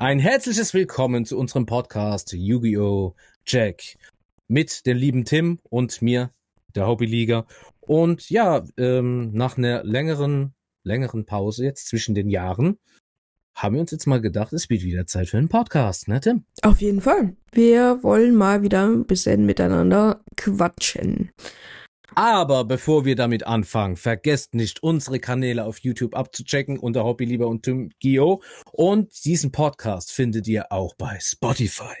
Ein herzliches Willkommen zu unserem Podcast Yu-Gi-Oh! Jack mit dem lieben Tim und mir, der Hobbyliga. Und ja, ähm, nach einer längeren, längeren Pause jetzt zwischen den Jahren haben wir uns jetzt mal gedacht, es wird wieder Zeit für einen Podcast, ne Tim? Auf jeden Fall. Wir wollen mal wieder ein bisschen miteinander quatschen. Aber bevor wir damit anfangen, vergesst nicht, unsere Kanäle auf YouTube abzuchecken unter Hobbylieber und Tim Gio. Und diesen Podcast findet ihr auch bei Spotify.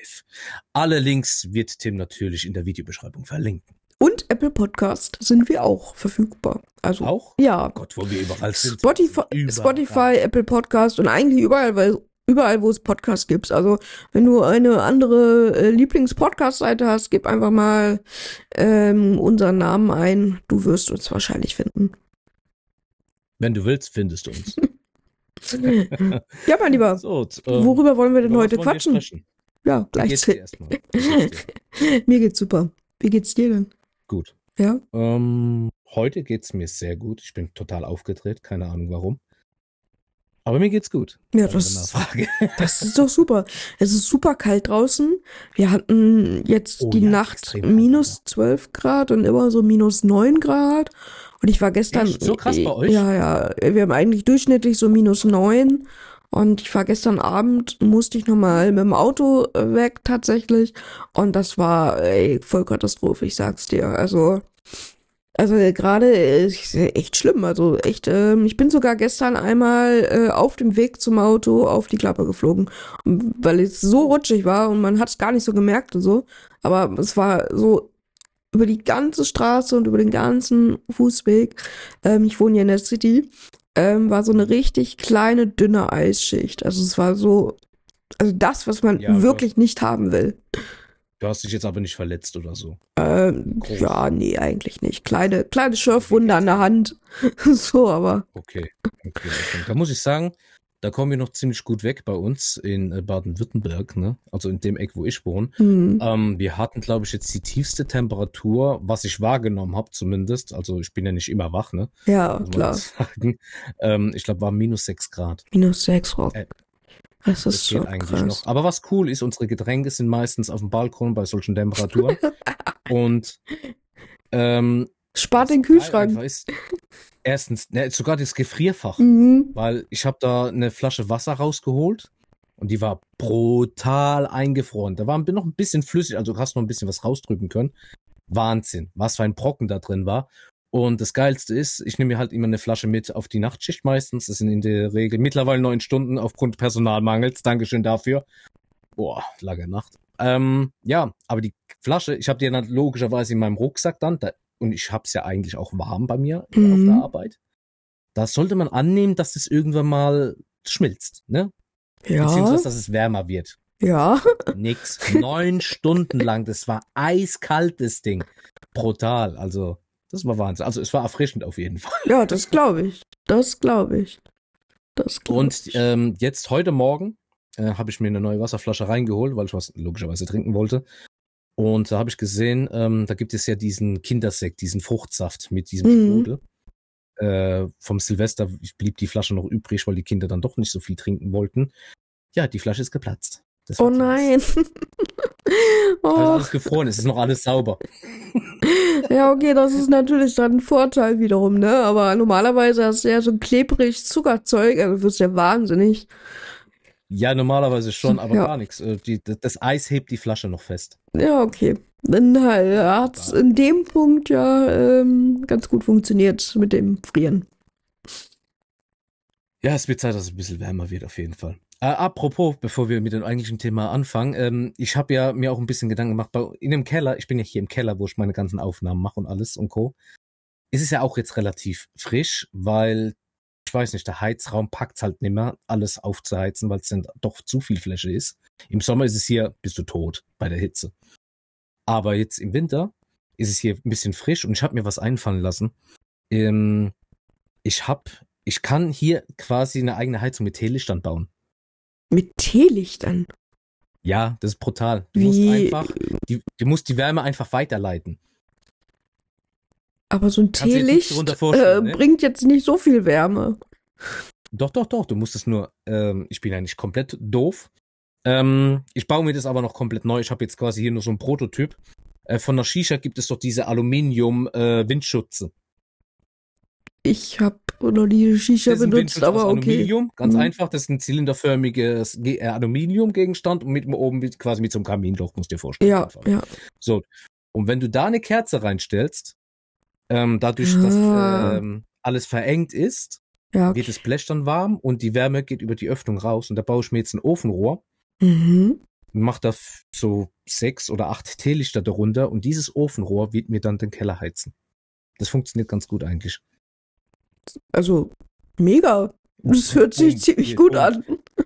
Alle Links wird Tim natürlich in der Videobeschreibung verlinken. Und Apple Podcast sind wir auch verfügbar. Also Auch? ja. Gott, wo wir überall sind. Spotify, Überall. Spotify, Apple Podcast und eigentlich überall, weil überall, wo es Podcasts gibt. Also wenn du eine andere äh, Lieblings-Podcast-Seite hast, gib einfach mal ähm, unseren Namen ein. Du wirst uns wahrscheinlich finden. Wenn du willst, findest du uns. ja, mein Lieber. So, ähm, Worüber wollen wir denn heute quatschen? Ja, Wie geht's gleich. dir erstmal? Mir geht's super. Wie geht's dir denn? Gut. Ja? Ähm, heute geht's mir sehr gut. Ich bin total aufgedreht, keine Ahnung warum. Aber mir geht's gut. Ja, das, das ist doch super. Es ist super kalt draußen. Wir hatten jetzt Oh die ja, Nacht extrem kalt, minus 12 Grad und immer so minus 9 Grad. Und ich war gestern. Echt? So krass bei euch? Ja, ja. Wir haben eigentlich durchschnittlich so minus 9. Und ich war gestern Abend, musste ich nochmal mit dem Auto weg tatsächlich. Und das war ey, voll Katastrophe, ich sag's dir. Also. Also äh, gerade äh, ist echt schlimm. Also echt, ähm, ich bin sogar gestern einmal äh, auf dem Weg zum Auto auf die Klappe geflogen, weil es so rutschig war und man hat es gar nicht so gemerkt und so. Aber es war so über die ganze Straße und über den ganzen Fußweg. Ähm, ich wohne hier in der City. Ähm, war so eine richtig kleine, dünne Eisschicht. Also es war so, also das, was man Ja, wirklich nicht haben will. Du hast dich jetzt aber nicht verletzt oder so. Ähm, Groß. ja, nee, eigentlich nicht. Kleine, kleine Schürfwunde an der Hand. so, aber. Okay. okay. Da muss ich sagen, da kommen wir noch ziemlich gut weg bei uns in äh, Baden-Württemberg, ne? Also in dem Eck, wo ich wohne. Hm. Ähm, wir hatten, glaube ich, jetzt die tiefste Temperatur, was ich wahrgenommen habe zumindest. Also ich bin ja nicht immer wach, ne? Ja, klar. Ähm, ich glaube, war minus sechs Grad. Minus sechs Grad. Äh, Das Das ist geht schon eigentlich krass. noch. Aber was cool ist, unsere Getränke sind meistens auf dem Balkon bei solchen Temperaturen. Und ähm, Spart den Kühlschrank. Ist, erstens, ne, sogar das Gefrierfach, Mhm. weil ich habe da eine Flasche Wasser rausgeholt und die war brutal eingefroren. Da war noch ein bisschen flüssig, also du hast noch ein bisschen was rausdrücken können. Wahnsinn, was für ein Brocken da drin war. Und das Geilste ist, ich nehme mir halt immer eine Flasche mit auf die Nachtschicht meistens. Das sind in der Regel mittlerweile neun Stunden aufgrund Personalmangels. Dankeschön dafür. Boah, lange Nacht. Ähm, ja, aber die Flasche, ich habe die dann logischerweise in meinem Rucksack dann, da, und ich hab's ja eigentlich auch warm bei mir auf Mhm. der Arbeit. Da sollte man annehmen, dass das irgendwann mal schmilzt, ne? Ja, Beziehungsweise, dass es wärmer wird. ja. Nix. Neun Stunden lang. Das war eiskalt, das Ding. Brutal. Also, das war Wahnsinn. Also, es war erfrischend auf jeden Fall. Ja, das glaube ich. Das glaube ich. Das glaube Und ich. ähm, jetzt heute Morgen äh, habe ich mir eine neue Wasserflasche reingeholt, weil ich was logischerweise trinken wollte. Und da habe ich gesehen, ähm, da gibt es ja diesen Kindersekt, diesen Fruchtsaft mit diesem Mhm. Sprudel. Äh, vom Silvester blieb die Flasche noch übrig, weil die Kinder dann doch nicht so viel trinken wollten. Ja, die Flasche ist geplatzt. Oh nein. Oh, alles gefroren, es ist noch alles sauber. ja, okay, das ist natürlich dann ein Vorteil wiederum, ne? Aber normalerweise hast du ja so klebrig Zuckerzeug, also du wirst ja wahnsinnig. Ja, normalerweise schon, aber Ja. gar nichts. Äh, das Eis hebt die Flasche noch fest. Ja, okay. Dann halt, hat's in dem Punkt ja ähm, ganz gut funktioniert mit dem Frieren. Ja, es wird Zeit, dass es ein bisschen wärmer wird, auf jeden Fall. Äh, apropos, bevor wir mit dem eigentlichen Thema anfangen, ähm, ich habe ja mir auch ein bisschen Gedanken gemacht, bei, in dem Keller, ich bin ja hier im Keller, wo ich meine ganzen Aufnahmen mache und alles und Co. Es ist ja auch jetzt relativ frisch, weil, ich weiß nicht, der Heizraum packt's halt nimmer, alles aufzuheizen, weil es dann doch zu viel Fläche ist. Im Sommer ist es hier, bist du tot bei der Hitze. Aber jetzt im Winter ist es hier ein bisschen frisch und ich habe mir was einfallen lassen. Ähm, ich hab, ich kann hier quasi eine eigene Heizung mit Teelichtern bauen. Mit Teelichtern. Ja, das ist brutal. Du Wie- musst einfach, die, du musst die Wärme einfach weiterleiten. Aber so ein Kannst Teelicht äh, ne? bringt jetzt nicht so viel Wärme. Doch, doch, doch. Du musst es nur, ähm, ich bin ja nicht komplett doof. Ähm, ich baue mir das aber noch komplett neu. Ich habe jetzt quasi hier nur so einen Prototyp. Äh, von der Shisha gibt es doch diese Aluminium-Windschutze. Ich habe noch nie Shisha benutzt, Windschutz aus aber okay. Aluminium, ganz Mhm. einfach. Das ist ein zylinderförmiges Ge- äh, Aluminiumgegenstand und mit oben quasi mit so einem Kaminloch, musst du dir vorstellen. Ja, einfach. ja. So. Und wenn du da eine Kerze reinstellst, ähm, dadurch, dass Ah. ähm, alles verengt ist, Ja, wird okay. das Blech dann warm und die Wärme geht über die Öffnung raus. Und da baue ich mir jetzt ein Ofenrohr Mhm. und mache da so sechs oder acht Teelichter darunter und dieses Ofenrohr wird mir dann den Keller heizen. Das funktioniert ganz gut eigentlich. Also, mega. Das hört sich Punkt. ziemlich gut Punkt. an.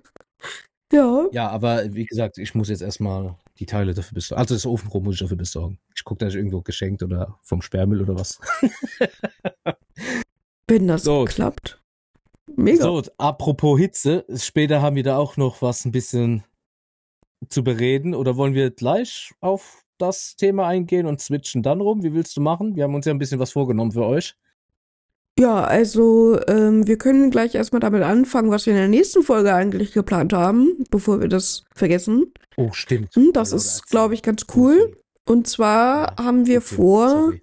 Ja. Ja, aber wie gesagt, ich muss jetzt erstmal die Teile dafür besorgen. Also das Ofenrohr muss ich dafür besorgen. Ich gucke, dass ich irgendwo geschenkt oder vom Sperrmüll oder was. Wenn das So. klappt. Mega. So, apropos Hitze, später haben wir da auch noch was ein bisschen zu bereden. Oder wollen wir gleich auf das Thema eingehen und switchen dann rum? Wie willst du machen? Wir haben uns ja ein bisschen was vorgenommen für euch. Ja, also ähm, wir können gleich erstmal damit anfangen, was wir in der nächsten Folge eigentlich geplant haben, bevor wir das vergessen. Oh, stimmt. Hm, das Oder ist, glaube ich, ganz cool. Und zwar Ja, haben wir okay, vor, sorry.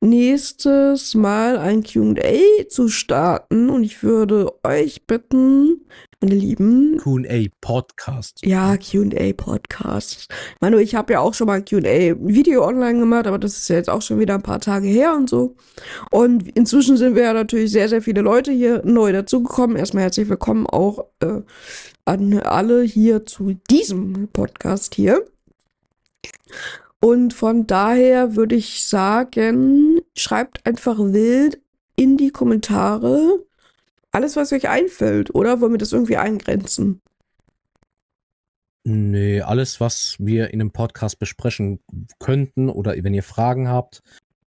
nächstes Mal ein Q&A zu starten und ich würde euch bitten, meine Lieben, Q&A Podcast. ja, Q&A Podcast. Ich meine, ich habe ja auch schon mal ein Q&A Video online gemacht, aber das ist ja jetzt auch schon wieder ein paar Tage her und so. Und inzwischen sind wir ja natürlich sehr, sehr viele Leute hier neu dazugekommen. Erstmal herzlich willkommen auch äh, an alle hier zu diesem Podcast hier. Und von daher würde ich sagen, schreibt einfach wild in die Kommentare alles, was euch einfällt, oder? Wollen wir das irgendwie eingrenzen? Nee, alles, was wir in einem Podcast besprechen könnten oder wenn ihr Fragen habt,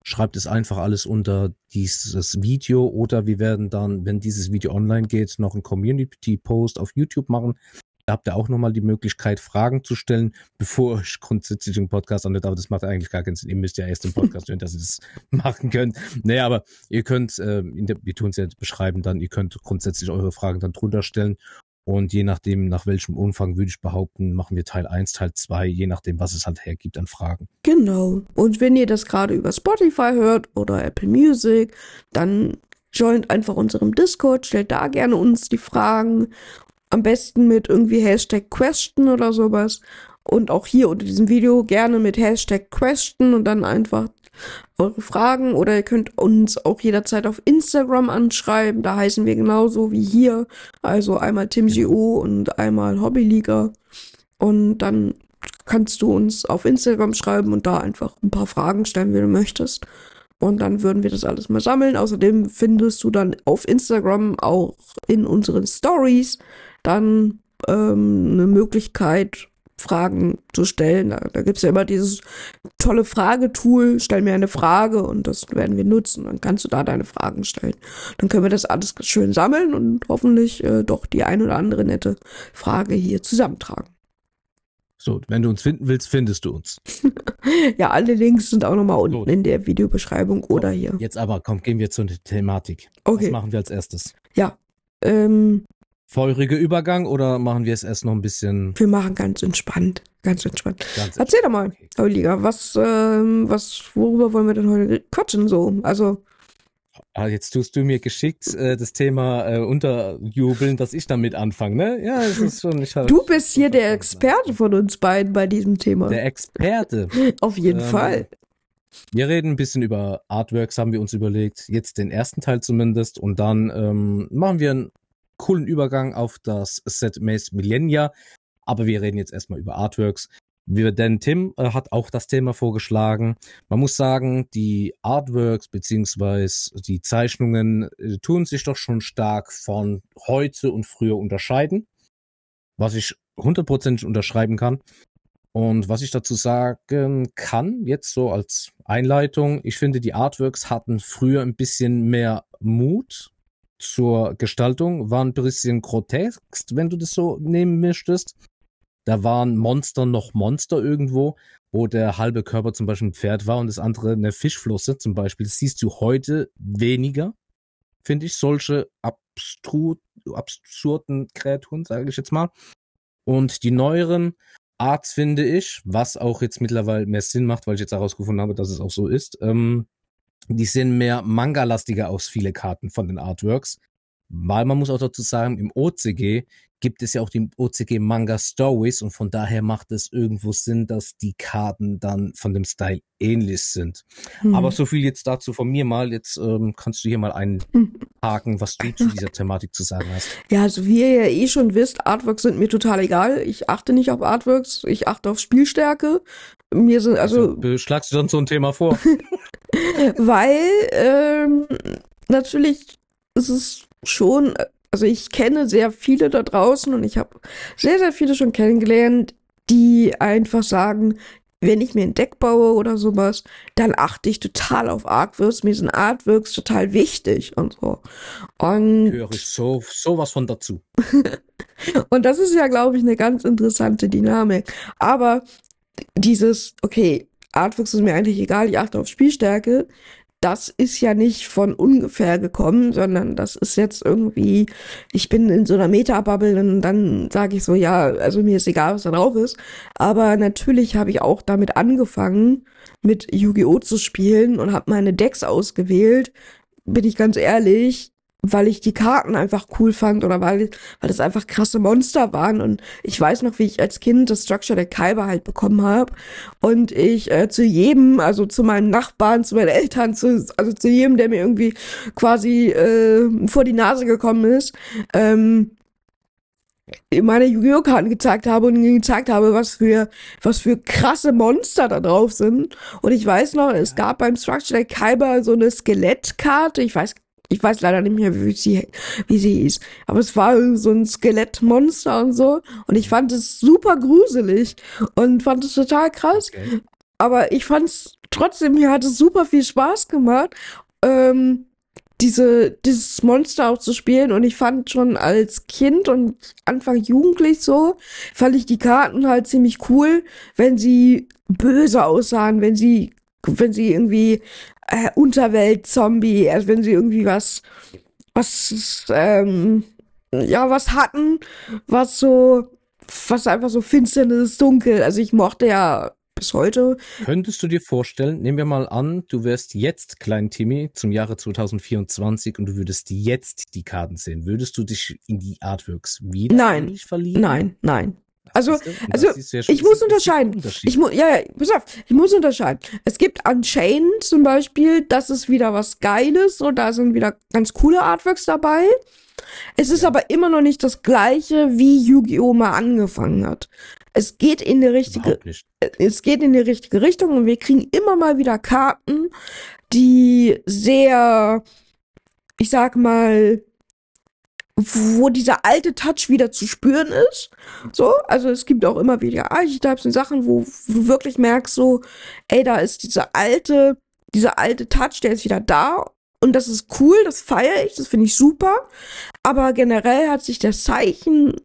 schreibt es einfach alles unter dieses Video oder wir werden dann, wenn dieses Video online geht, noch einen Community-Post auf YouTube machen. Habt ihr auch nochmal die Möglichkeit, Fragen zu stellen, bevor ich grundsätzlich einen Podcast anhört. Aber das macht eigentlich gar keinen Sinn. Ihr müsst ja erst den Podcast hören, dass ihr das machen könnt. Nee, aber ihr könnt, äh, der, wir tun es ja beschreiben dann, ihr könnt grundsätzlich eure Fragen dann drunter stellen. Und je nachdem, nach welchem Umfang würde ich behaupten, machen wir Teil 1, Teil 2, je nachdem, was es halt hergibt an Fragen. Genau. Und wenn ihr das gerade über Spotify hört oder Apple Music, dann joint einfach unserem Discord, stellt da gerne uns die Fragen. Am besten mit irgendwie Hashtag Question oder sowas. Und auch hier unter diesem Video gerne mit Hashtag Question und dann einfach eure Fragen. Oder ihr könnt uns auch jederzeit auf Instagram anschreiben. Da heißen wir genauso wie hier. Also einmal TimGO und einmal Hobbyliga. Und dann kannst du uns auf Instagram schreiben und da einfach ein paar Fragen stellen, wie du möchtest. Und dann würden wir das alles mal sammeln. Außerdem findest du dann auf Instagram auch in unseren Stories dann ähm, eine Möglichkeit, Fragen zu stellen. Da, da gibt's ja immer dieses tolle Fragetool, stell mir eine Frage und das werden wir nutzen. Dann kannst du da deine Fragen stellen. Dann können wir das alles schön sammeln und hoffentlich äh, doch die ein oder andere nette Frage hier zusammentragen. So, wenn du uns finden willst, findest du uns. Ja, alle Links sind auch nochmal unten Gut. in der Videobeschreibung oder hier. Jetzt aber, komm, gehen wir zur Thematik. Okay. Was machen wir als erstes? Ähm, Feuriger Übergang oder machen wir es erst noch ein bisschen wir machen ganz entspannt. Ganz entspannt. ganz Erzähl doch mal, Okay. Auliga, was, ähm, was, worüber wollen wir denn heute quatschen so? Also, Ah, jetzt tust du mir geschickt äh, das Thema äh, unterjubeln, dass ich damit anfange, ne? Ja, es ist schon. Ich du bist hier der Experte von uns beiden bei diesem Thema. Der Experte. Auf jeden Ähm, Fall. Wir reden ein bisschen über Artworks, haben wir uns überlegt. Jetzt den ersten Teil zumindest. Und dann ähm, machen wir einen coolen Übergang auf das Set Maze Millennia. Aber wir reden jetzt erstmal über Artworks. Wir, denn Tim äh, hat auch das Thema vorgeschlagen. Man muss sagen, die Artworks beziehungsweise die Zeichnungen äh, tun sich doch schon stark von heute und früher unterscheiden. Was ich hundertprozentig unterschreiben kann. Und was ich dazu sagen kann, jetzt so als Einleitung, ich finde, die Artworks hatten früher ein bisschen mehr Mut zur Gestaltung, waren ein bisschen grotesk, wenn du das so nehmen möchtest. Da waren Monster noch Monster irgendwo, wo der halbe Körper zum Beispiel ein Pferd war und das andere eine Fischflosse zum Beispiel. Das siehst du heute weniger, finde ich, solche abstru absurden Kreaturen, sage ich jetzt mal. Und die neueren Arts finde ich, was auch jetzt mittlerweile mehr Sinn macht, weil ich jetzt herausgefunden habe, dass es auch so ist, ähm, die sehen mehr Manga-lastiger aus, viele Karten von den Artworks. Weil man muss auch dazu sagen, im OCG gibt es ja auch die OCG Manga Stories und von daher macht es irgendwo Sinn, dass die Karten dann von dem Style ähnlich sind. Hm. Aber so viel jetzt dazu von mir mal. Jetzt ähm, kannst du hier mal einhaken, was du zu dieser Thematik zu sagen hast. Ja, also wie ihr ja eh schon wisst, Artworks sind mir total egal. Ich achte nicht auf Artworks, ich achte auf Spielstärke. Mir sind also. also schlagst du dann so ein Thema vor? Weil ähm, natürlich ist es schon also ich kenne sehr viele da draußen und ich habe sehr, sehr viele schon kennengelernt, die einfach sagen, wenn ich mir ein Deck baue oder sowas, dann achte ich total auf Artworks. Mir sind Artworks total wichtig und so. Und höre ich so sowas von dazu. und das ist ja, glaube ich, eine ganz interessante Dynamik. Aber dieses, okay, Artworks ist mir eigentlich egal, ich achte auf Spielstärke das ist ja nicht von ungefähr gekommen, sondern das ist jetzt irgendwie, ich bin in so einer Meta-Bubble und dann sage ich so, ja, also mir ist egal, was da drauf ist. Aber natürlich habe ich auch damit angefangen, mit Yu-Gi-Oh! zu spielen und habe meine Decks ausgewählt. Bin ich ganz ehrlich, weil ich die Karten einfach cool fand oder weil, weil das einfach krasse Monster waren. Und ich weiß noch, wie ich als Kind das Structure der Kalber halt bekommen habe. Und ich äh, zu jedem, also zu meinen Nachbarn, zu meinen Eltern, zu, also zu jedem, der mir irgendwie quasi äh, vor die Nase gekommen ist, ähm, meine Yu-Gi-Oh! Karten gezeigt habe und gezeigt habe, was für, was für krasse Monster da drauf sind. Und ich weiß noch, es gab beim Structure Deck Kyber so eine Skelettkarte, ich weiß ich weiß leider nicht mehr, wie sie, wie sie hieß. Aber es war so ein Skelettmonster und so. Und ich fand es super gruselig und fand es total krass. Okay. Aber ich fand es trotzdem, mir hat es super viel Spaß gemacht, ähm, diese, dieses Monster auch zu spielen. Und ich fand schon als Kind und Anfang jugendlich so, fand ich die Karten halt ziemlich cool, wenn sie böse aussahen, wenn sie wenn sie irgendwie äh, Unterwelt-Zombie, also wenn sie irgendwie was, was, ähm, ja, was hatten, was so, was einfach so finsternes, dunkel. Also ich mochte ja bis heute. Könntest du dir vorstellen, nehmen wir mal an, du wärst jetzt Klein Timmy zum Jahre 2024 und du würdest jetzt die Karten sehen. Würdest du dich in die Artworks wieder nein, verlieben? Nein, nein, also, also ja ich muss unterscheiden. Ich muss, ja, ja, pass auf, ich muss unterscheiden. Es gibt Unchained zum Beispiel, das ist wieder was Geiles und da sind wieder ganz coole Artworks dabei. Es ist ja. aber immer noch nicht das gleiche, wie Yu-Gi-Oh! mal angefangen hat. Es geht in die richtige, es geht in die richtige Richtung und wir kriegen immer mal wieder Karten, die sehr, ich sag mal, wo dieser alte Touch wieder zu spüren ist. So, also es gibt auch immer wieder Archetypes und Sachen, wo, du wirklich merkst, so, ey, da ist dieser alte, dieser alte Touch, der ist wieder da. Und das ist cool, das feiere ich, das finde ich super. Aber generell hat sich der Zeichen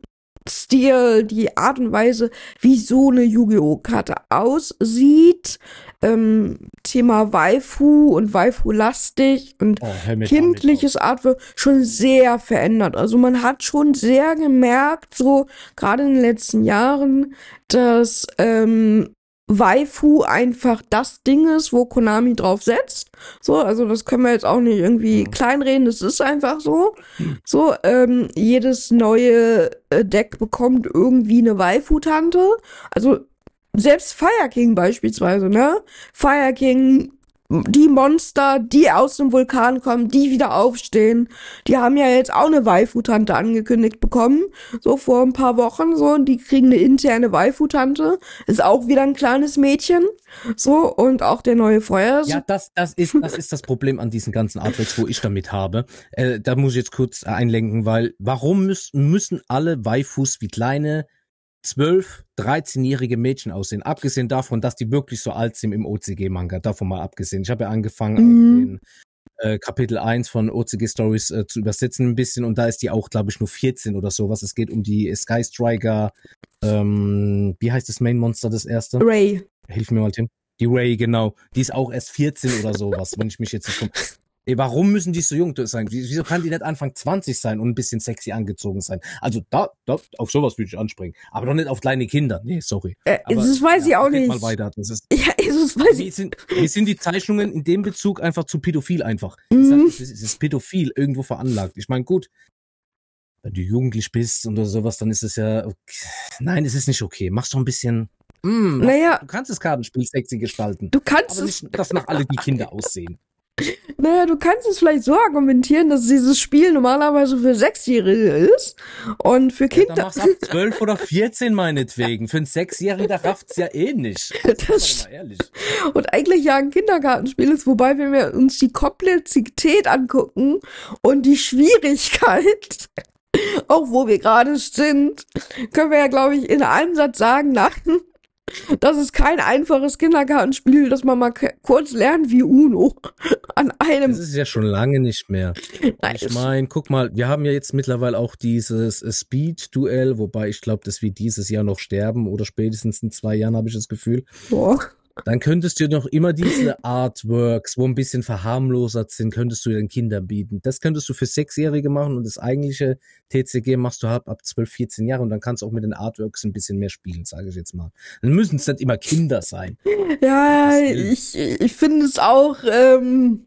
Stil, die Art und Weise, wie so eine Yu-Gi-Oh! Karte aussieht, ähm, Thema Waifu und Waifu-lastig und oh, kindliches Artwork schon sehr verändert. Also man hat schon sehr gemerkt, so gerade in den letzten Jahren, dass ähm, Waifu einfach das Ding ist, wo Konami drauf setzt. So, also das können wir jetzt auch nicht irgendwie kleinreden, das ist einfach so. So, ähm, jedes neue äh, Deck bekommt irgendwie eine Waifu-Tante. Also selbst Fire King beispielsweise, ne? Fire King, die Monster, die aus dem Vulkan kommen, die wieder aufstehen, die haben ja jetzt auch eine Waifu-Tante angekündigt bekommen, so vor ein paar Wochen, so, und die kriegen eine interne Waifu-Tante, ist auch wieder ein kleines Mädchen, so, und auch der neue Feuer. Ja, das, das ist, das ist das Problem an diesen ganzen Artworks, wo ich damit habe. Äh, da muss ich jetzt kurz einlenken, weil, warum müssen, müssen alle Waifus wie kleine 12, 13-jährige Mädchen aussehen. Abgesehen davon, dass die wirklich so alt sind im OCG-Manga. Davon mal abgesehen. Ich habe ja angefangen, mhm. den äh, Kapitel 1 von OCG Stories äh, zu übersetzen ein bisschen und da ist die auch, glaube ich, nur 14 oder sowas. Es geht um die Sky Striker, ähm, wie heißt das Main Monster, das erste? Ray. Hilf mir mal, Tim. Die Ray, genau. Die ist auch erst 14 oder sowas, wenn ich mich jetzt nicht Ey, warum müssen die so jung sein? Wieso kann die nicht Anfang 20 sein und ein bisschen sexy angezogen sein? Also da, da auf sowas würde ich anspringen. Aber doch nicht auf kleine Kinder. Nee, sorry. Äh, Aber, das weiß ich auch nicht. Mal weiter. Das ist, Ja, das weiß ich. sind, wie sind die Zeichnungen in dem Bezug einfach zu pädophil einfach? Mhm. Es, ist, es ist pädophil irgendwo veranlagt. Ich meine, gut, wenn du jugendlich bist oder sowas, dann ist es ja, okay. nein, es ist nicht okay. Mach's doch ein bisschen, mm, Naja, du kannst das Kartenspiel sexy gestalten. du kannst Aber es, nicht, dass nach alle die Kinder aussehen. Naja, du kannst es vielleicht so argumentieren, dass dieses Spiel normalerweise für Sechsjährige ist und für Ja, dann Kinder. mach's ab 12 oder 14 meinetwegen. Für einen Sechsjährigen, der rafft's ja eh nicht. Das ehrlich. und eigentlich ja ein Kindergartenspiel ist, wobei wenn wir uns die Komplexität angucken und die Schwierigkeit, auch wo wir gerade sind, können wir ja, glaube ich, in einem Satz sagen, nein, das ist kein einfaches Kindergartenspiel, dass man mal kurz lernt wie Uno an einem. Das ist ja schon lange nicht mehr. Nein, Ich meine, guck mal, wir haben ja jetzt mittlerweile auch dieses äh, Speed-Duell, wobei ich glaube, dass wir dieses Jahr noch sterben oder spätestens in zwei Jahren, habe ich das Gefühl. Boah. Dann könntest du noch immer diese Artworks, wo ein bisschen verharmlosert sind, könntest du den Kindern bieten. Das könntest du für Sechsjährige machen und das eigentliche TCG machst du halt ab 12, 14 Jahre und dann kannst du auch mit den Artworks ein bisschen mehr spielen, sage ich jetzt mal. Dann müssen es nicht immer Kinder sein. Ja, ich, ich finde es auch, ähm,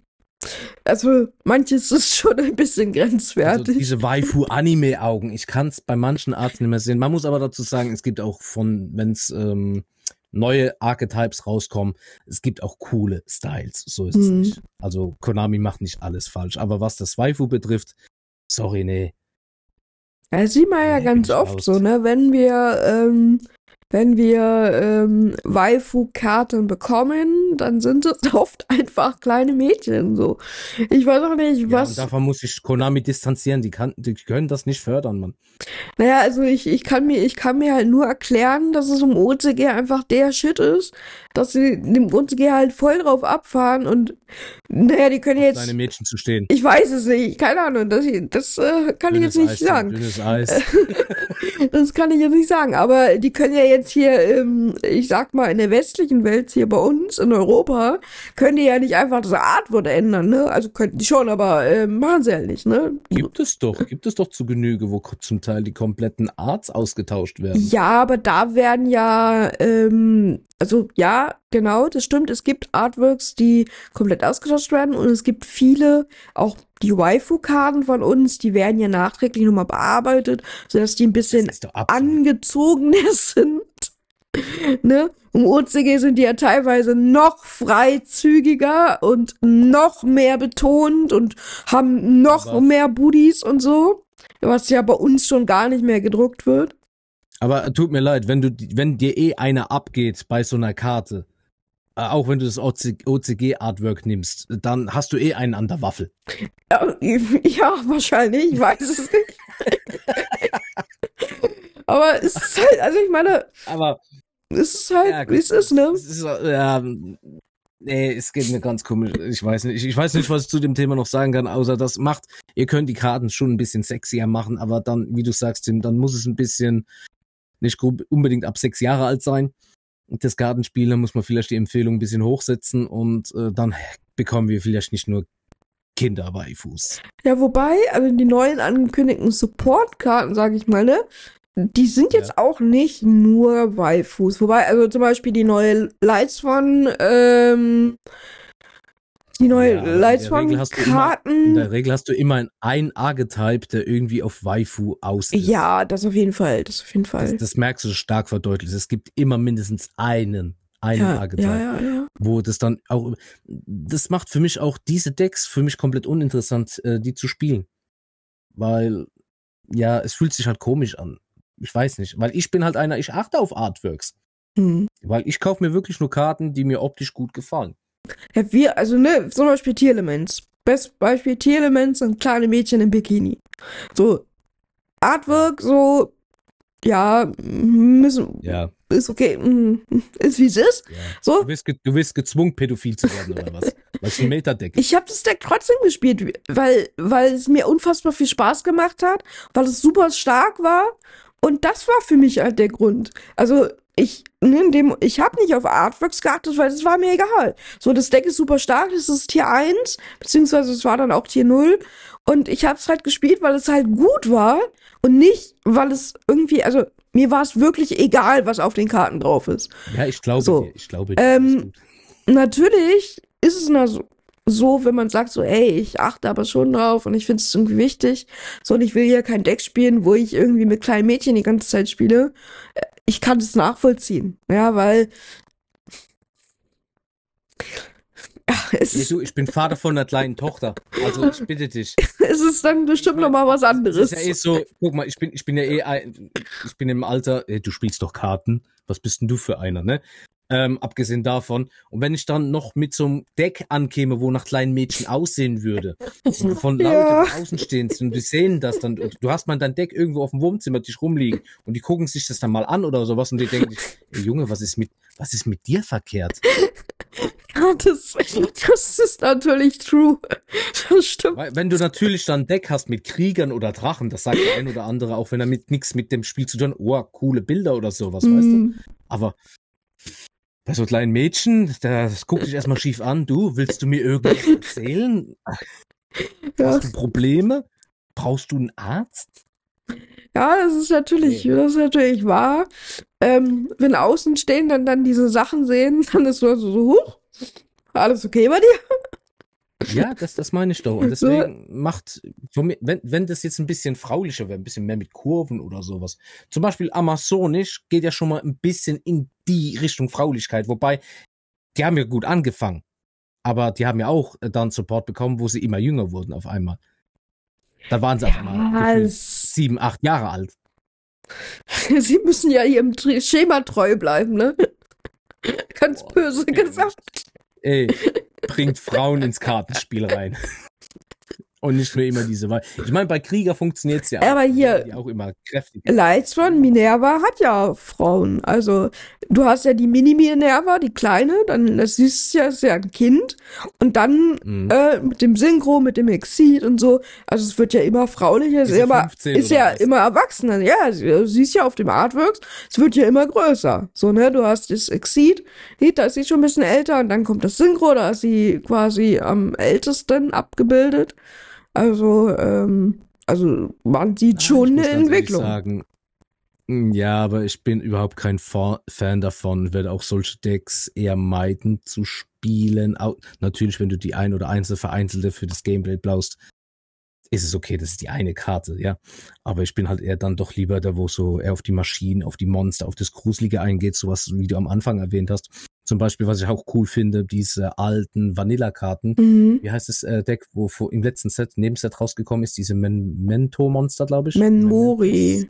also manches ist schon ein bisschen Also grenzwertig. diese Waifu-Anime-Augen, ich kann es bei manchen Arts nicht mehr sehen. Man muss aber dazu sagen, es gibt auch von, wenn es ähm, neue Archetypes rauskommen, es gibt auch coole Styles. So ist es Mhm. nicht. Also Konami macht nicht alles falsch. Aber was das Waifu betrifft, sorry, nee. Das sieht man ja Nee, ganz oft raus. so, ne? Wenn wir, ähm, wenn wir ähm, Waifu-Karten bekommen, dann sind es oft einfach kleine Mädchen so. Ich weiß auch nicht, Ja, was. und davon muss sich Konami distanzieren. Die, kann, die können das nicht fördern, Mann. Naja, also ich, ich kann mir, ich kann mir halt nur erklären, dass es im OCG einfach der Shit ist, dass sie dem OCG halt voll drauf abfahren und naja, die können jetzt. Kleine Mädchen zu stehen. Ich weiß es nicht, keine Ahnung, das, das äh, kann ich jetzt nicht Eis, sagen. Dünnes Eis. Das kann ich jetzt nicht sagen, aber die können ja jetzt hier, ähm, ich sag mal, in der westlichen Welt, hier bei uns in Europa, können die ja nicht einfach das Artwort ändern, ne? Also könnten die schon, aber äh, machen sie halt nicht, ne? Gibt es doch, gibt es doch zu Genüge, wo zum Teil die kompletten Arts ausgetauscht werden. Ja, aber da werden ja, ähm, also ja, genau, das stimmt. Es gibt Artworks, die komplett ausgetauscht werden und es gibt viele, auch die Waifu-Karten von uns, die werden ja nachträglich nochmal bearbeitet, sodass die ein bisschen angezogener sind. Ne? Im OCG sind die ja teilweise noch freizügiger und noch mehr betont und haben noch Aber- mehr Booties und so, was ja bei uns schon gar nicht mehr gedruckt wird. Aber tut mir leid, wenn du, wenn dir eh einer abgeht bei so einer Karte, äh, auch wenn du das OCG-Artwork nimmst, dann hast du eh einen an der Waffel. Ja, ja, wahrscheinlich, ich weiß es nicht. Aber es ist halt, also ich meine, Aber es ist halt, ja, wie es ist, ne? Es ist, ja, nee, es geht mir ganz komisch. Ich weiß nicht, ich, weiß nicht, was ich zu dem Thema noch sagen kann, außer das macht, ihr könnt die Karten schon ein bisschen sexier machen, aber dann, wie du sagst, Tim, dann muss es ein bisschen nicht unbedingt ab sechs Jahre alt sein. Das Kartenspiel, da muss man vielleicht die Empfehlung ein bisschen hochsetzen und äh, dann bekommen wir vielleicht nicht nur Kinder-Waifus. Ja, wobei, also die neuen angekündigten Support-Karten, sag ich mal, ne? Die sind jetzt auch nicht nur Waifus. Wobei, also zum Beispiel die neue Lights von, ähm, die neue Ja, Lights der von Regel hast du immer- In Karten. der Regel hast du immer ein Archetype, der irgendwie auf Waifu aus ist. Ja, das auf jeden Fall, das auf jeden Fall. Das, das merkst du stark verdeutlicht. Es gibt immer mindestens einen, einen ja, Archetype, ja, ja, ja. wo das dann auch, das macht für mich auch diese Decks für mich komplett uninteressant, äh, die zu spielen. Weil, ja, es fühlt sich halt komisch an. Ich weiß nicht, weil ich bin halt einer, ich achte auf Artworks. Hm. Weil ich kaufe mir wirklich nur Karten, die mir optisch gut gefallen. Ja, wir, also ne, zum Beispiel Tierelements. Best Beispiel Tierelements sind kleine Mädchen im Bikini. So, Artwork, so, ja, müssen, Ja, ist okay, mm, ist wie es ist. ja. So, Du wirst, ge du wirst gezwungen, pädophil zu werden oder was? Weil es ein Metadeck ist. ich habe das Deck trotzdem gespielt, weil, weil es mir unfassbar viel Spaß gemacht hat, weil es super stark war. Und das war für mich halt der Grund. Also, ich, ne, dem, ich habe nicht auf Artworks geachtet, weil es war mir egal. So, das Deck ist super stark, das ist Tier 1, beziehungsweise es war dann auch Tier 0. Und ich habe es halt gespielt, weil es halt gut war und nicht, weil es irgendwie, also mir war es wirklich egal, was auf den Karten drauf ist. Ja, ich glaube So. dir, ich glaube dir. Ähm. Natürlich ist es na so, so, wenn man sagt so, ey, ich achte aber schon drauf und ich finde es irgendwie wichtig. So, und ich will hier kein Deck spielen, wo ich irgendwie mit kleinen Mädchen die ganze Zeit spiele. Ich kann es nachvollziehen. Ja, weil. Ist, du, ich bin Vater von einer kleinen Tochter. Also ich bitte dich. es ist dann bestimmt noch mal was anderes. ist ja eh so, guck mal, ich bin, ich bin ja eh, ein, ich bin im Alter, eh, du spielst doch Karten. Was bist denn du für einer, ne? Ähm, abgesehen davon. Und wenn ich dann noch mit so einem Deck ankäme, wo nach kleinen Mädchen aussehen würde, von Leuten Ja. außen stehen und die sehen das dann, du hast mal dein Deck irgendwo auf dem Wohnzimmertisch rumliegen und die gucken sich das dann mal an oder sowas und die denken, ey Junge, was ist mit, was ist mit dir verkehrt? Das, das ist natürlich true. Das stimmt. Wenn du natürlich dann ein Deck hast mit Kriegern oder Drachen, das sagt der ein oder andere, auch wenn er mit nichts mit dem Spiel zu tun hat, oh, coole Bilder oder sowas, weißt du? Mm, Aber bei so kleinen Mädchen, das guckt dich erstmal schief an. Du, willst du mir irgendwas erzählen? ja. Hast du Probleme? Brauchst du einen Arzt? Ja, das ist natürlich, das ist natürlich wahr. Ähm, wenn Außenstehende dann, dann diese Sachen sehen, dann ist so, so, so huch, alles okay bei dir? Ja, das, das meine ich doch. Und deswegen macht, wenn, wenn das jetzt ein bisschen fraulicher wäre, ein bisschen mehr mit Kurven oder sowas. Zum Beispiel Amazonisch geht ja schon mal ein bisschen in die Richtung Fraulichkeit, wobei die haben ja gut angefangen. Aber die haben ja auch äh, dann Support bekommen, wo sie immer jünger wurden auf einmal. Da waren sie auf einmal sieben, acht Jahre alt. Sie müssen ja ihrem Schema treu bleiben, ne? Ganz Boah, böse gesagt. Ey, bringt Frauen ins Kartenspiel rein. Und nicht nur immer diese Wahl. Ich meine, bei Krieger funktioniert's ja. Aber hier- Die auch immer kräftig. Lightswan, Minerva hat ja Frauen. Also, du hast ja die Mini-Minerva, die kleine, dann, das ist ja, ist ja ein Kind. Und dann, Mhm. äh, mit dem Synchro, mit dem Exceed und so. Also, es wird ja immer fraulicher, es ist immer, 15 ist ja was? immer erwachsener. Ja, du siehst ja auf dem Artworks, es wird ja immer größer. So, ne, du hast das Exceed, da ist sie schon ein bisschen älter und dann kommt das Synchro, da ist sie quasi am ältesten abgebildet. Also, ähm, also, man sieht Ja, schon ich muss eine Entwicklung. Sagen, mm, ja, aber ich bin überhaupt kein Fa- Fan davon, werde auch solche Decks eher meiden zu spielen. Au natürlich, wenn du die ein oder einzelne vereinzelte für das Gameplay blaust, ist es okay, das ist die eine Karte, ja. Aber ich bin halt eher dann doch lieber da, wo so eher auf die Maschinen, auf die Monster, auf das Gruselige eingeht, sowas, wie du am Anfang erwähnt hast. Zum Beispiel, was ich auch cool finde, diese alten Vanilla-Karten. Mhm. Wie heißt das äh, Deck, wo vor, im letzten Set, Nebenset rausgekommen ist, diese Men Mento-Monster, glaube ich? Menmori.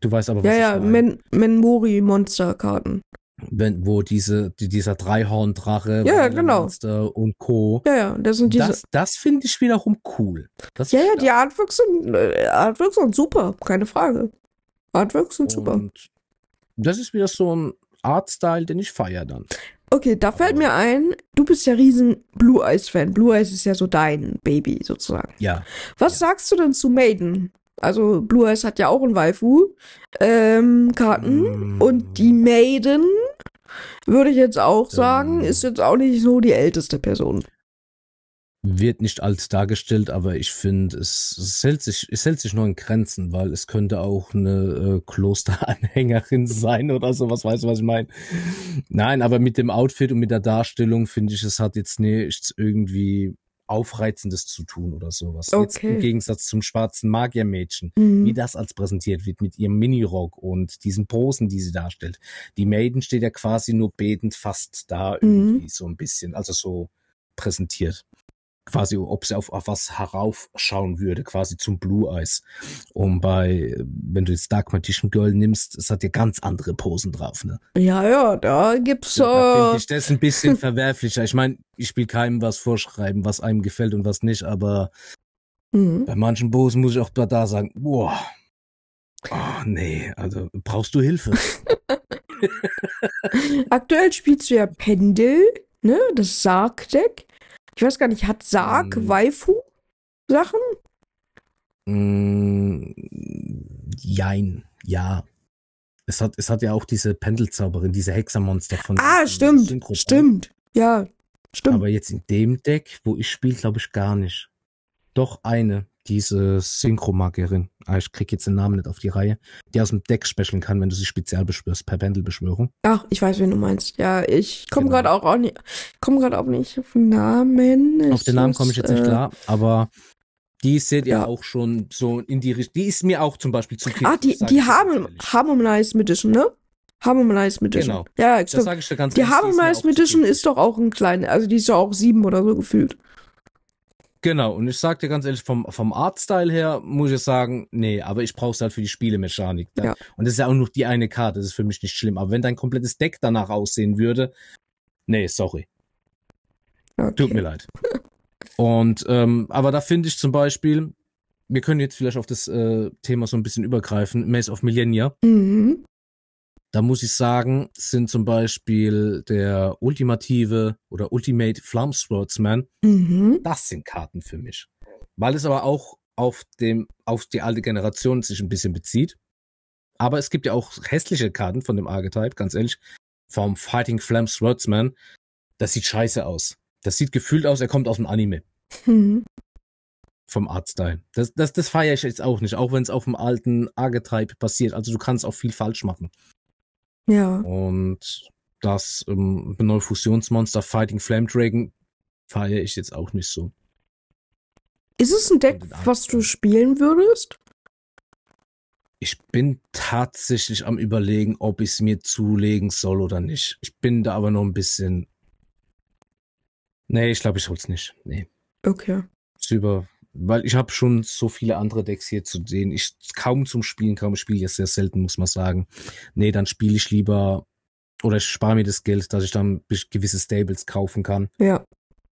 Du weißt aber, was Ja, ich ja, meine. Men Menmori Monsterkarten. Wenn, wo diese, die, dieser Dreihorndrache, Ja, genau. Monster und Co. Ja, ja, das sind diese. Das, das finde ich wiederum cool. Das ja, ja, die Artworks sind, äh, Artworks sind super, keine Frage. Artworks sind super. Und das ist wieder so ein Artstyle, den ich feiere dann. Okay, da fällt mir ein, du bist ja riesen Blue Eyes Fan. Blue Eyes ist ja so dein Baby sozusagen. Ja. Was sagst du denn zu Maiden? Also Blue Eyes hat ja auch ein Waifu ähm, Karten Mm. und die Maiden würde ich jetzt auch sagen, Ähm. ist jetzt auch nicht so die älteste Person. Wird nicht alt dargestellt, aber ich finde, es, es hält sich, es hält sich nur in Grenzen, weil es könnte auch eine äh, Klosteranhängerin sein oder sowas, weißt du, was ich meine? Nein, aber mit dem Outfit und mit der Darstellung finde ich, es hat jetzt nichts irgendwie Aufreizendes zu tun oder sowas. Jetzt Okay. im Gegensatz zum schwarzen Magiermädchen, Mhm. wie das als präsentiert wird mit ihrem Minirock und diesen Posen, die sie darstellt. Die Maiden steht ja quasi nur betend fast da Mhm. irgendwie so ein bisschen, also so präsentiert quasi, ob sie auf, auf was heraufschauen würde, quasi zum Blue Eyes. Und bei, wenn du jetzt Dark Magician Girl nimmst, es hat ja ganz andere Posen drauf, ne? Ja, ja, da gibt's Da finde äh, ich das ein bisschen verwerflicher. Ich meine, ich will keinem was vorschreiben, was einem gefällt und was nicht, aber mhm. bei manchen Posen muss ich auch da sagen, boah, oh, nee, also brauchst du Hilfe? Aktuell spielst du ja Pendel, ne? Das Sarg-Deck. Ich weiß gar nicht, hat Sarg Mhm. Waifu Sachen? Mm, jein, ja. es hat, es hat ja auch diese Pendelzauberin, diese Hexermonster von Ah, stimmt, Synchro- stimmt. Ja, stimmt. Aber jetzt in dem Deck, wo ich spiele, glaube ich gar nicht. Doch eine, diese Synchromagierin. Ah, ich krieg jetzt den Namen nicht auf die Reihe. Die aus dem Deck specialen kann, wenn du sie spezial beschwörst, per Pendelbeschwörung. Ach, ich weiß, wen du meinst. Ja, ich komme Genau. gerade auch, auch nicht, komme gerade auch nicht auf den Namen. Auf den Namen komme ich jetzt nicht äh, klar, aber die seht ihr ja. auch schon so in die Richtung. Die ist mir auch zum Beispiel zu viel. Ah, die, sag die ich haben. Harmonized Edition, ne? Harmonized Edition. Genau. Ja, Das stimmt. sage ich dir ganz Die ehrlich, ist mir auch Harmonized zu Edition viel. ist doch auch ein kleiner, also die ist ja auch sieben oder so gefühlt. Genau, und ich sag dir ganz ehrlich, vom, vom Artstyle her muss ich sagen, nee, aber ich brauch's halt für die Spielemechanik. Ja. Und das ist ja auch nur die eine Karte, das ist für mich nicht schlimm. Aber wenn dein komplettes Deck danach aussehen würde, nee, sorry. Okay. Tut mir leid. Und ähm, aber da finde ich zum Beispiel, wir können jetzt vielleicht auf das äh, Thema so ein bisschen übergreifen, Maze of Millennia. Mhm. Da muss ich sagen, sind zum Beispiel der ultimative oder Ultimate Flamswordsman, Mhm. das sind Karten für mich. Weil es aber auch auf dem, auf die alte Generation sich ein bisschen bezieht. Aber es gibt ja auch hässliche Karten von dem Archetype, ganz ehrlich. Vom Fighting Flame Swordsman. Das sieht scheiße aus. Das sieht gefühlt aus, er kommt aus dem Anime. Mhm. Vom Artstyle. Das, das, das feiere ich jetzt auch nicht, auch wenn es auf dem alten Archetype passiert. Also du kannst auch viel falsch machen. Ja. Und das ähm, neue Fusionsmonster Fighting Flame Dragon feiere ich jetzt auch nicht so. Ist es ein Deck, was du spielen würdest? Ich bin tatsächlich am überlegen, ob ich es mir zulegen soll oder nicht. Ich bin da aber noch ein bisschen. Nee, ich glaube, ich hol's nicht. Nee. Okay. Ist über. Weil ich habe schon so viele andere Decks hier zu sehen. Ich kaum zum Spielen, kaum ich spiele jetzt sehr selten, muss man sagen. Nee, dann spiele ich lieber oder ich spare mir das Geld, dass ich dann gewisse Stables kaufen kann. Ja.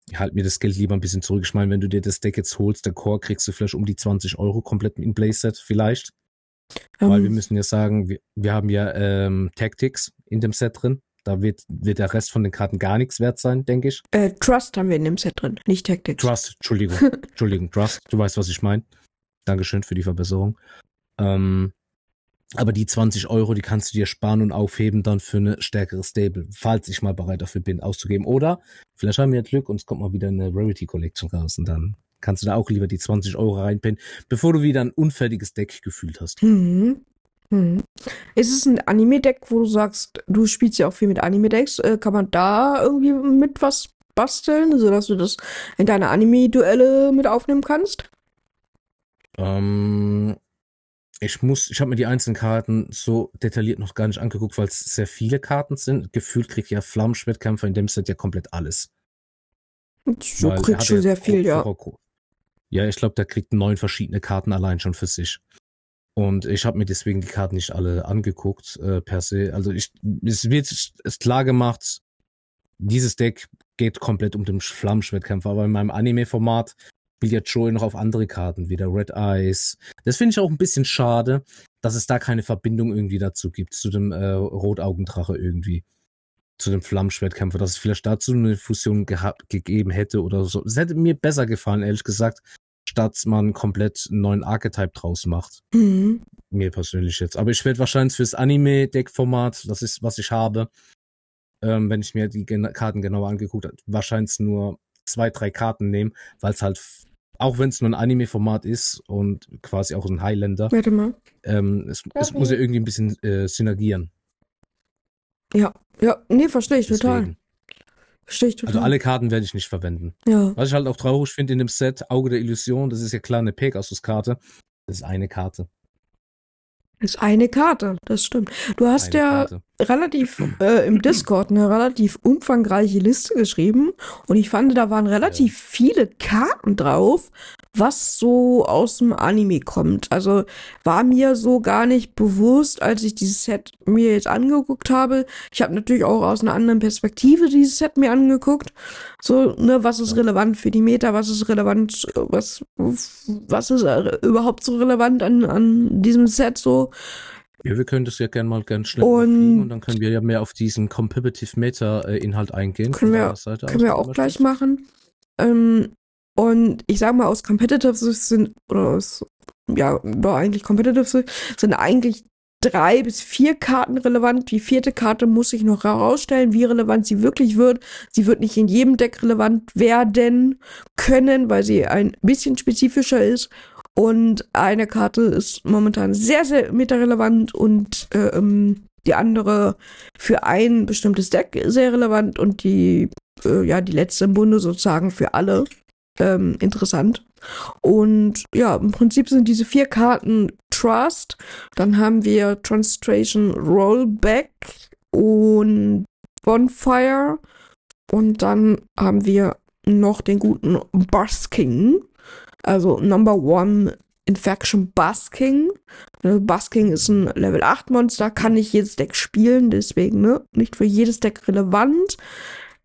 Ich halte mir das Geld lieber ein bisschen zurück. Ich meine, wenn du dir das Deck jetzt holst, der Core kriegst du vielleicht um die 20 Euro komplett in Playset vielleicht. Weil wir Ähm, müssen ja sagen, wir, wir haben ja ähm, Tactics in dem Set drin. Da wird, wird der Rest von den Karten gar nichts wert sein, denke ich. äh, Trust haben wir in dem Set drin, nicht Tactics. Trust, Entschuldigung. Entschuldigung, Trust. Du weißt, was ich meine. Dankeschön für die Verbesserung. Ähm, aber die 20 Euro, die kannst du dir sparen und aufheben dann für eine stärkere Stable, falls ich mal bereit dafür bin, auszugeben. Oder vielleicht haben wir Glück und es kommt mal wieder eine Rarity Collection raus und dann kannst du da auch lieber die 20 Euro reinpinnen, bevor du wieder ein unfertiges Deck gefühlt hast. Mhm. Mhm. Ist es ein Anime-Deck, wo du sagst, du spielst ja auch viel mit Anime-Decks, äh, kann man da irgendwie mit was basteln, sodass du das in deine Anime-Duelle mit aufnehmen kannst? Ähm, ich muss, ich habe mir die einzelnen Karten so detailliert noch gar nicht angeguckt, weil es sehr viele Karten sind. Gefühlt kriegt ja Flammenschwertkämpfer in dem Set ja komplett alles. So Weil du ja sehr viel, ja. Ja, ich glaube, der kriegt neun verschiedene Karten allein schon für sich. Und ich habe mir deswegen die Karten nicht alle angeguckt, äh, per se. Also ich, es wird ist klar gemacht, dieses Deck geht komplett um den Flammenschwertkämpfer, aber in meinem Anime-Format spielt ja Joey noch auf andere Karten, wie der Red Eyes. Das finde ich auch ein bisschen schade, dass es da keine Verbindung irgendwie dazu gibt, zu dem äh, Rotaugendrache irgendwie. Zu dem Flammenschwertkämpfer, dass es vielleicht dazu eine Fusion gehabt, gegeben hätte oder so. Es hätte mir besser gefallen, ehrlich gesagt, statt man komplett einen neuen Archetype draus macht. Mhm. Mir persönlich jetzt. Aber ich werde wahrscheinlich fürs Anime-Deck-Format, das ist, was ich habe, ähm, wenn ich mir die Gen Karten genauer angeguckt habe, wahrscheinlich nur zwei, drei Karten nehmen, weil es halt, auch wenn es nur ein Anime-Format ist und quasi auch ein Highlander, Warte mal. ähm, es, es muss ja irgendwie ein bisschen äh, synergieren. Ja, ja, nee, verstehe ich total. Verstehe ich total. Also alle Karten werde ich nicht verwenden. ja. Was ich halt auch traurig finde in dem Set, Auge der Illusion, das ist ja klar eine Pegasus-Karte. Das ist eine Karte. Ist eine Karte, das stimmt. Du hast eine ja Karte. relativ äh, im Discord eine relativ umfangreiche Liste geschrieben und ich fand, da waren relativ viele Karten drauf, was so aus dem Anime kommt. Also war mir so gar nicht bewusst, als ich dieses Set mir jetzt angeguckt habe. Ich habe natürlich auch aus einer anderen Perspektive dieses Set mir angeguckt. So, ne, was ist Ja. relevant für die Meta, was ist relevant, was, was ist äh, überhaupt so relevant an, an diesem Set so. Ja, wir können das ja gerne mal ganz schnell Und- und dann können wir ja mehr auf diesen Competitive Meta-Inhalt eingehen. Können wir- Können wir auch gleich machen. Ähm, und ich sag mal, aus Competitive sind, oder aus, ja, doch eigentlich Competitive sind eigentlich drei bis vier Karten relevant. Die vierte Karte muss sich noch herausstellen, wie relevant sie wirklich wird. Sie wird nicht in jedem Deck relevant werden können, weil sie ein bisschen spezifischer ist. Und eine Karte ist momentan sehr, sehr meta-relevant und äh, ähm, die andere für ein bestimmtes Deck sehr relevant und die, äh, ja, die letzte im Bunde sozusagen für alle ähm, interessant. Und ja, im Prinzip sind diese vier Karten Trust, dann haben wir Translation Rollback und Bonfire. Und dann haben wir noch den guten Busking, also Number One Infection Busking. Ne, Busking ist ein Level 8 Monster, kann nicht jedes Deck spielen, deswegen ne, nicht für jedes Deck relevant.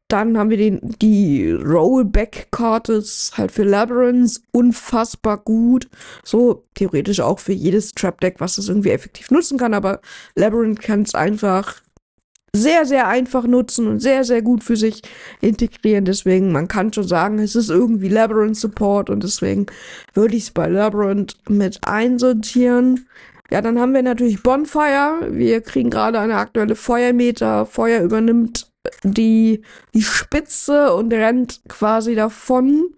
Dann haben wir den, die Rollback-Karte, ist halt für Labyrinth unfassbar gut. So theoretisch auch für jedes Trap-Deck, was das irgendwie effektiv nutzen kann, aber Labyrinth kann es einfach sehr, sehr einfach nutzen und sehr, sehr gut für sich integrieren. Deswegen, man kann schon sagen, es ist irgendwie Labyrinth Support und deswegen würde ich es bei Labyrinth mit einsortieren. Ja, dann haben wir natürlich Bonfire. Wir kriegen gerade eine aktuelle Feuermeter. Feuer übernimmt die, die Spitze und rennt quasi davon.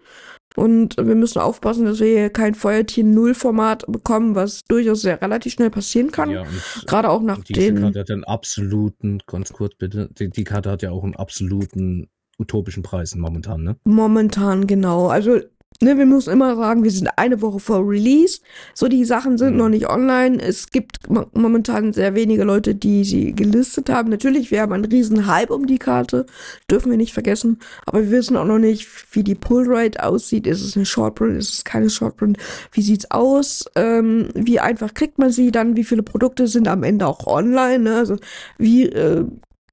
Und wir müssen aufpassen, dass wir hier kein Feuertier Null Format bekommen, was durchaus sehr relativ schnell passieren kann. Ja, Gerade auch nach diese den. Karte hat einen absoluten, ganz kurz bitte, die, die Karte hat ja auch einen absoluten utopischen Preisen momentan, ne? Momentan, genau. Also ne, wir müssen immer sagen, wir sind eine Woche vor Release. So, die Sachen sind mhm. noch nicht online. Es gibt momentan sehr wenige Leute, die sie gelistet haben. Natürlich, wir haben einen riesen Hype um die Karte. Dürfen wir nicht vergessen. Aber wir wissen auch noch nicht, wie die Pull-Rate aussieht. Ist es eine Shortprint? Ist es keine Shortprint? Wie sieht's aus? Ähm, wie einfach kriegt man sie dann? Wie viele Produkte sind am Ende auch online? Ne? Also, wie äh,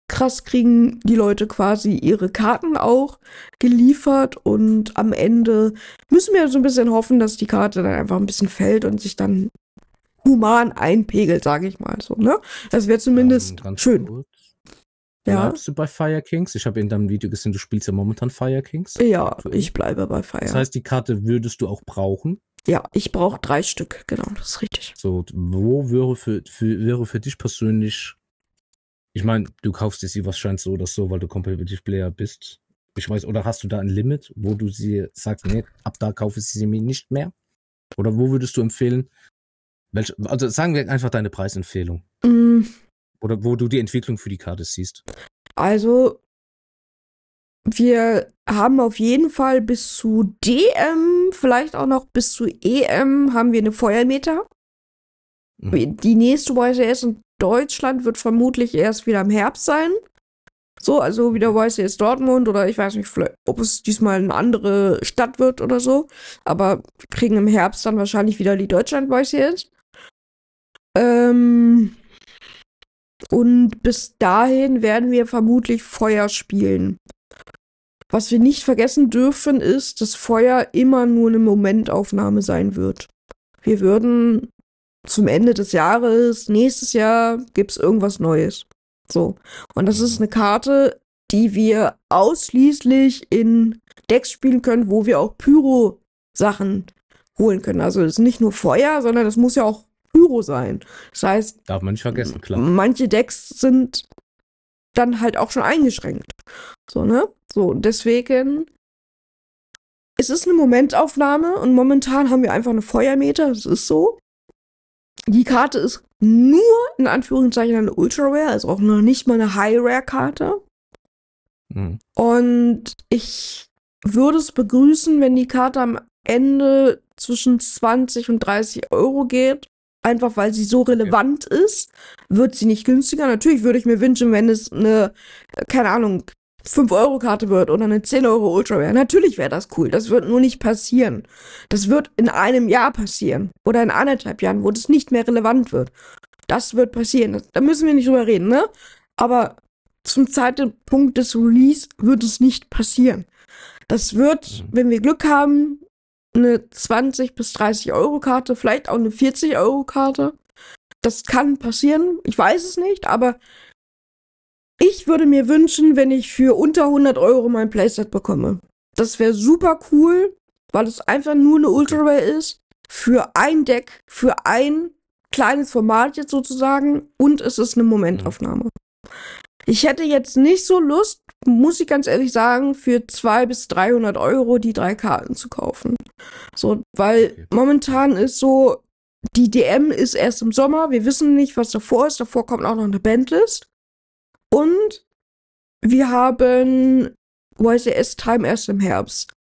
krass kriegen die Leute quasi ihre Karten auch geliefert und am Ende müssen wir so ein bisschen hoffen, dass die Karte dann einfach ein bisschen fällt und sich dann human einpegelt, sage ich mal so, ne? Das wäre zumindest um, schön. Kurz. Ja. Bleibst du bei Fire Kings? Ich habe in deinem Video gesehen, du spielst ja momentan Fire Kings. Ja, ich bleibe bei Fire. Das heißt, die Karte würdest du auch brauchen? Ja, ich brauche drei Stück, genau, das ist richtig. So, wo wäre für, für, wäre für dich persönlich ich meine, du kaufst dir sie wahrscheinlich so oder so, weil du Competitive Player bist. Ich weiß, oder hast du da ein Limit, wo du sie sagst, nee, ab da kaufe ich sie mir nicht mehr? Oder wo würdest du empfehlen? Welche, also sagen wir einfach deine Preisempfehlung. Mm. Oder wo du die Entwicklung für die Karte siehst. Also, wir haben auf jeden Fall bis zu DM, vielleicht auch noch bis zu EM, haben wir eine Feuermeter. Mhm. Die nächste YCS in Deutschland wird vermutlich erst wieder im Herbst sein. So, also wieder YCS Dortmund oder ich weiß nicht, ob es diesmal eine andere Stadt wird oder so. Aber wir kriegen im Herbst dann wahrscheinlich wieder die Deutschland YCS. Ähm, und bis dahin werden wir vermutlich Feuer spielen. Was wir nicht vergessen dürfen, ist, dass Feuer immer nur eine Momentaufnahme sein wird. Wir würden zum Ende des Jahres, nächstes Jahr gibt's irgendwas Neues. So. Und das ist eine Karte, die wir ausschließlich in Decks spielen können, wo wir auch Pyro-Sachen holen können. Also es ist nicht nur Feuer, sondern es muss ja auch Pyro sein. Das heißt. Darf man nicht vergessen, klar. Manche Decks sind dann halt auch schon eingeschränkt. So, ne? So, deswegen. Es ist eine Momentaufnahme und momentan haben wir einfach eine Feuermeter, das ist so. Die Karte ist nur in Anführungszeichen eine Ultra Rare, also auch noch nicht mal eine High Rare Karte. Mhm. Und ich würde es begrüßen, wenn die Karte am Ende zwischen 20 und 30 Euro geht. Einfach weil sie so relevant ja. ist, wird sie nicht günstiger. Natürlich würde ich mir wünschen, wenn es eine, keine Ahnung, 5-Euro-Karte wird oder eine 10-Euro Ultra Rare. Natürlich wäre das cool. Das wird nur nicht passieren. Das wird in einem Jahr passieren. Oder in anderthalb Jahren, wo das nicht mehr relevant wird. Das wird passieren. Da müssen wir nicht drüber reden, ne? Aber zum Zeitpunkt des Release wird es nicht passieren. Das wird, mhm. wenn wir Glück haben, eine 20 bis 30 Euro Karte, vielleicht auch eine 40 Euro Karte. Das kann passieren. Ich weiß es nicht, aber ich würde mir wünschen, wenn ich für unter 100 Euro mein Playset bekomme. Das wäre super cool, weil es einfach nur eine Ultra Rare ist. Für ein Deck, für ein kleines Format jetzt sozusagen und es ist eine Momentaufnahme. Ich hätte jetzt nicht so Lust, muss ich ganz ehrlich sagen, für zwei bis 300 Euro die drei Karten zu kaufen. So, weil momentan ist so, die DM ist erst im Sommer, wir wissen nicht, was davor ist, davor kommt auch noch eine Bandlist. Und wir haben YCS Time erst im Herbst.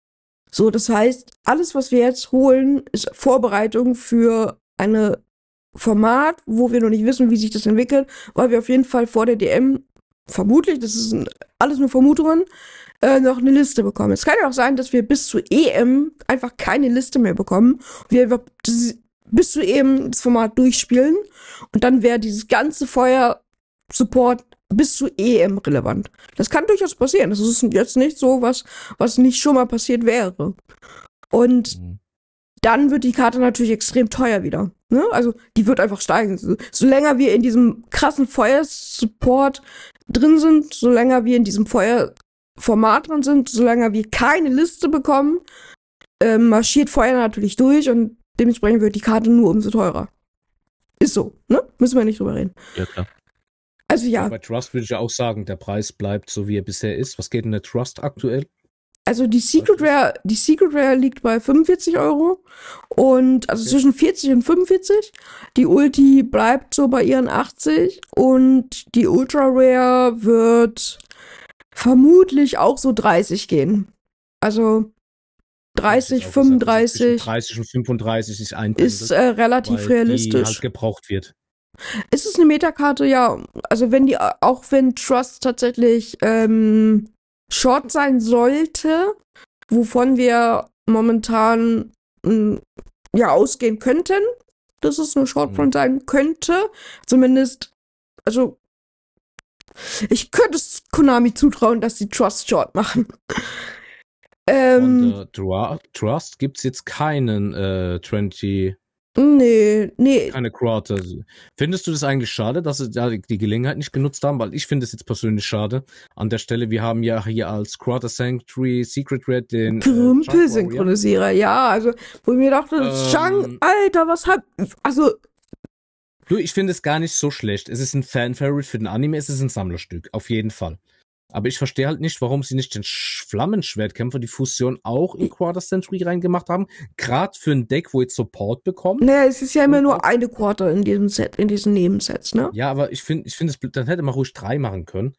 So, das heißt, alles, was wir jetzt holen, ist Vorbereitung für eine Format, wo wir noch nicht wissen, wie sich das entwickelt, weil wir auf jeden Fall vor der DM vermutlich, das ist ein- alles nur Vermutungen, äh, noch eine Liste bekommen. Es kann ja auch sein, dass wir bis zur EM einfach keine Liste mehr bekommen. Wir bis zur EM das Format durchspielen und dann wäre dieses ganze Feuer-Support bis zur EM relevant. Das kann durchaus passieren. Das ist jetzt nicht so was, was nicht schon mal passiert wäre. Und Mhm. dann wird die Karte natürlich extrem teuer wieder. Ne? Also die wird einfach steigen. So, so länger wir in diesem krassen Feuersupport drin sind, so länger wir in diesem Feuerformat drin sind, so länger wir keine Liste bekommen, ähm, marschiert Feuer natürlich durch und dementsprechend wird die Karte nur umso teurer. Ist so, ne? Müssen wir nicht drüber reden. Ja, klar. Also ja, Bei Trust würde ich ja auch sagen, der Preis bleibt so, wie er bisher ist. Was geht in der Trust aktuell? Also die Secret Rare, die Secret Rare liegt bei 45 Euro und also Okay. zwischen 40 und 45. Die Ulti bleibt so bei ihren 80 und die Ultra Rare wird vermutlich auch so 30 gehen. Also 30, Ich hätte auch gesagt, dass es 35 zwischen 30 und 35 sich einpendelt, ist äh, relativ realistisch. Die halt gebraucht wird. Ist es eine Metakarte? Ja. Also wenn die, auch wenn Trust tatsächlich ähm, Short sein sollte, wovon wir momentan mh, ja ausgehen könnten, dass es eine Shortfront sein könnte, zumindest, also ich könnte es Konami zutrauen, dass sie Trust Short machen. ähm, der Dra- Trust gibt es jetzt keinen äh, 20, nee, nee, keine Quarter. Findest du das eigentlich schade, dass sie da die, Gelegenheit nicht genutzt haben? Weil ich finde es jetzt persönlich schade. An der Stelle, wir haben ja hier als Quarter Sanctuary Secret Red den äh. Krümpel-Synchronisierer, ja, also, wo ich mir dachte, Ähm, Chang, Alter, was hab, also, Du, ich finde es gar nicht so schlecht. Es ist ein Fan-Favorite für den Anime, es ist ein Sammlerstück, auf jeden Fall. Aber ich verstehe halt nicht, warum sie nicht den Sch- Flammenschwertkämpfer, die Fusion auch in Quarter Century reingemacht haben. Gerade für ein Deck, wo jetzt Support bekommt. naja, es ist ja immer nur eine Quarter in diesem Set, in diesen Nebensets, ne? Ja, aber ich finde, ich finde es, dann hätte man ruhig drei machen können.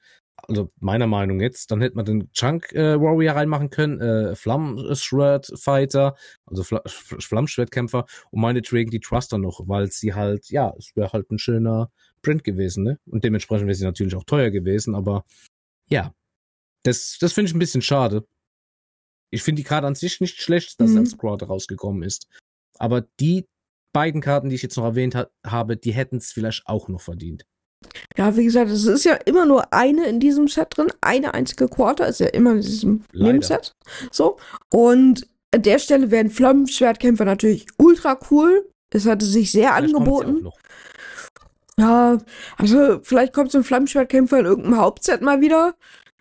Also meiner Meinung jetzt, dann hätte man den Chunk äh, Warrior reinmachen können, äh, Flammschwert Fighter, also Fla F- Flammschwertkämpfer und meinetwegen die Truster noch, weil sie halt, ja, es wäre halt ein schöner Print gewesen, ne? Und dementsprechend wäre sie natürlich auch teuer gewesen, aber ja, das, das finde ich ein bisschen schade. Ich finde die Karte an sich nicht schlecht, dass Mhm. als Squad rausgekommen ist. Aber die beiden Karten, die ich jetzt noch erwähnt ha habe, die hätten es vielleicht auch noch verdient. Ja, wie gesagt, es ist ja immer nur eine in diesem Set drin, eine einzige Quarter ist ja immer in diesem Leider. Nebenset. So. Und an der Stelle wären Flammenschwertkämpfer natürlich ultra cool. Es hatte sich sehr Vielleicht angeboten. Ja, also vielleicht kommt so ein Flammenschwertkämpfer in irgendeinem Hauptset mal wieder.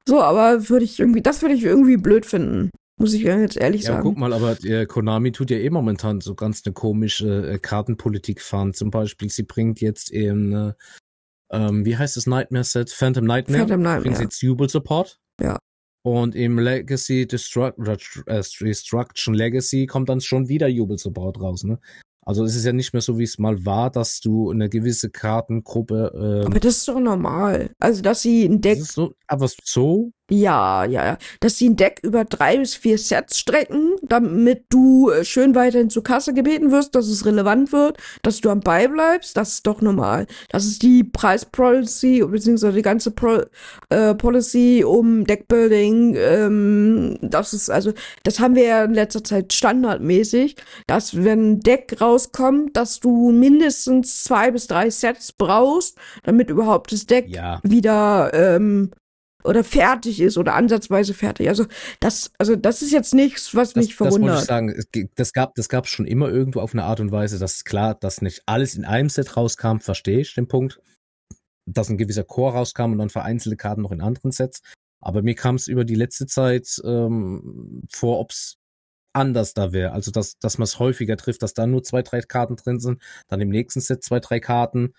So, aber würde ich irgendwie, das würde ich irgendwie blöd finden. Muss ich jetzt ehrlich Ja, sagen. guck mal, aber äh, Konami tut ja eh momentan so ganz eine komische äh, Kartenpolitik fahren. Zum Beispiel, sie bringt jetzt in, äh, ähm, wie heißt das Nightmare Set? Phantom Nightmare. Phantom Bringt sie Nightmare. jetzt Jubel Support. Ja. Und im Legacy Destruct äh, Destruction Legacy kommt dann schon wieder Jubel Support raus, ne? Also es ist ja nicht mehr so, wie es mal war, dass du eine gewisse Kartengruppe, ähm, Aber das ist doch normal. Also, dass sie ein Deck so, aber so, Ja, ja, ja. Dass sie ein Deck über drei bis vier Sets strecken, damit du äh, schön weiterhin zur Kasse gebeten wirst, dass es relevant wird, dass du am Ball bleibst, das ist doch normal. Das ist die Preispolicy, beziehungsweise die ganze Pro äh, Policy um Deckbuilding. Ähm, das ist, also, das haben wir ja in letzter Zeit standardmäßig, dass wenn ein Deck rauskommt, dass du mindestens zwei bis drei Sets brauchst, damit überhaupt das Deck ja. wieder ähm, oder fertig ist oder ansatzweise fertig. Also das, also das ist jetzt nichts, was Das, mich das wollte ich verwundert. sagen. Es ge- Das gab, das gab schon immer irgendwo auf eine Art und Weise. Das ist klar, dass nicht alles in einem Set rauskam, verstehe ich den Punkt. Dass ein gewisser Core rauskam und dann vereinzelte Karten noch in anderen Sets. Aber mir kam es über die letzte Zeit ähm, vor, ob's anders da wäre. Also dass, dass man es häufiger trifft, dass da nur zwei, drei Karten drin sind, dann im nächsten Set zwei, drei Karten.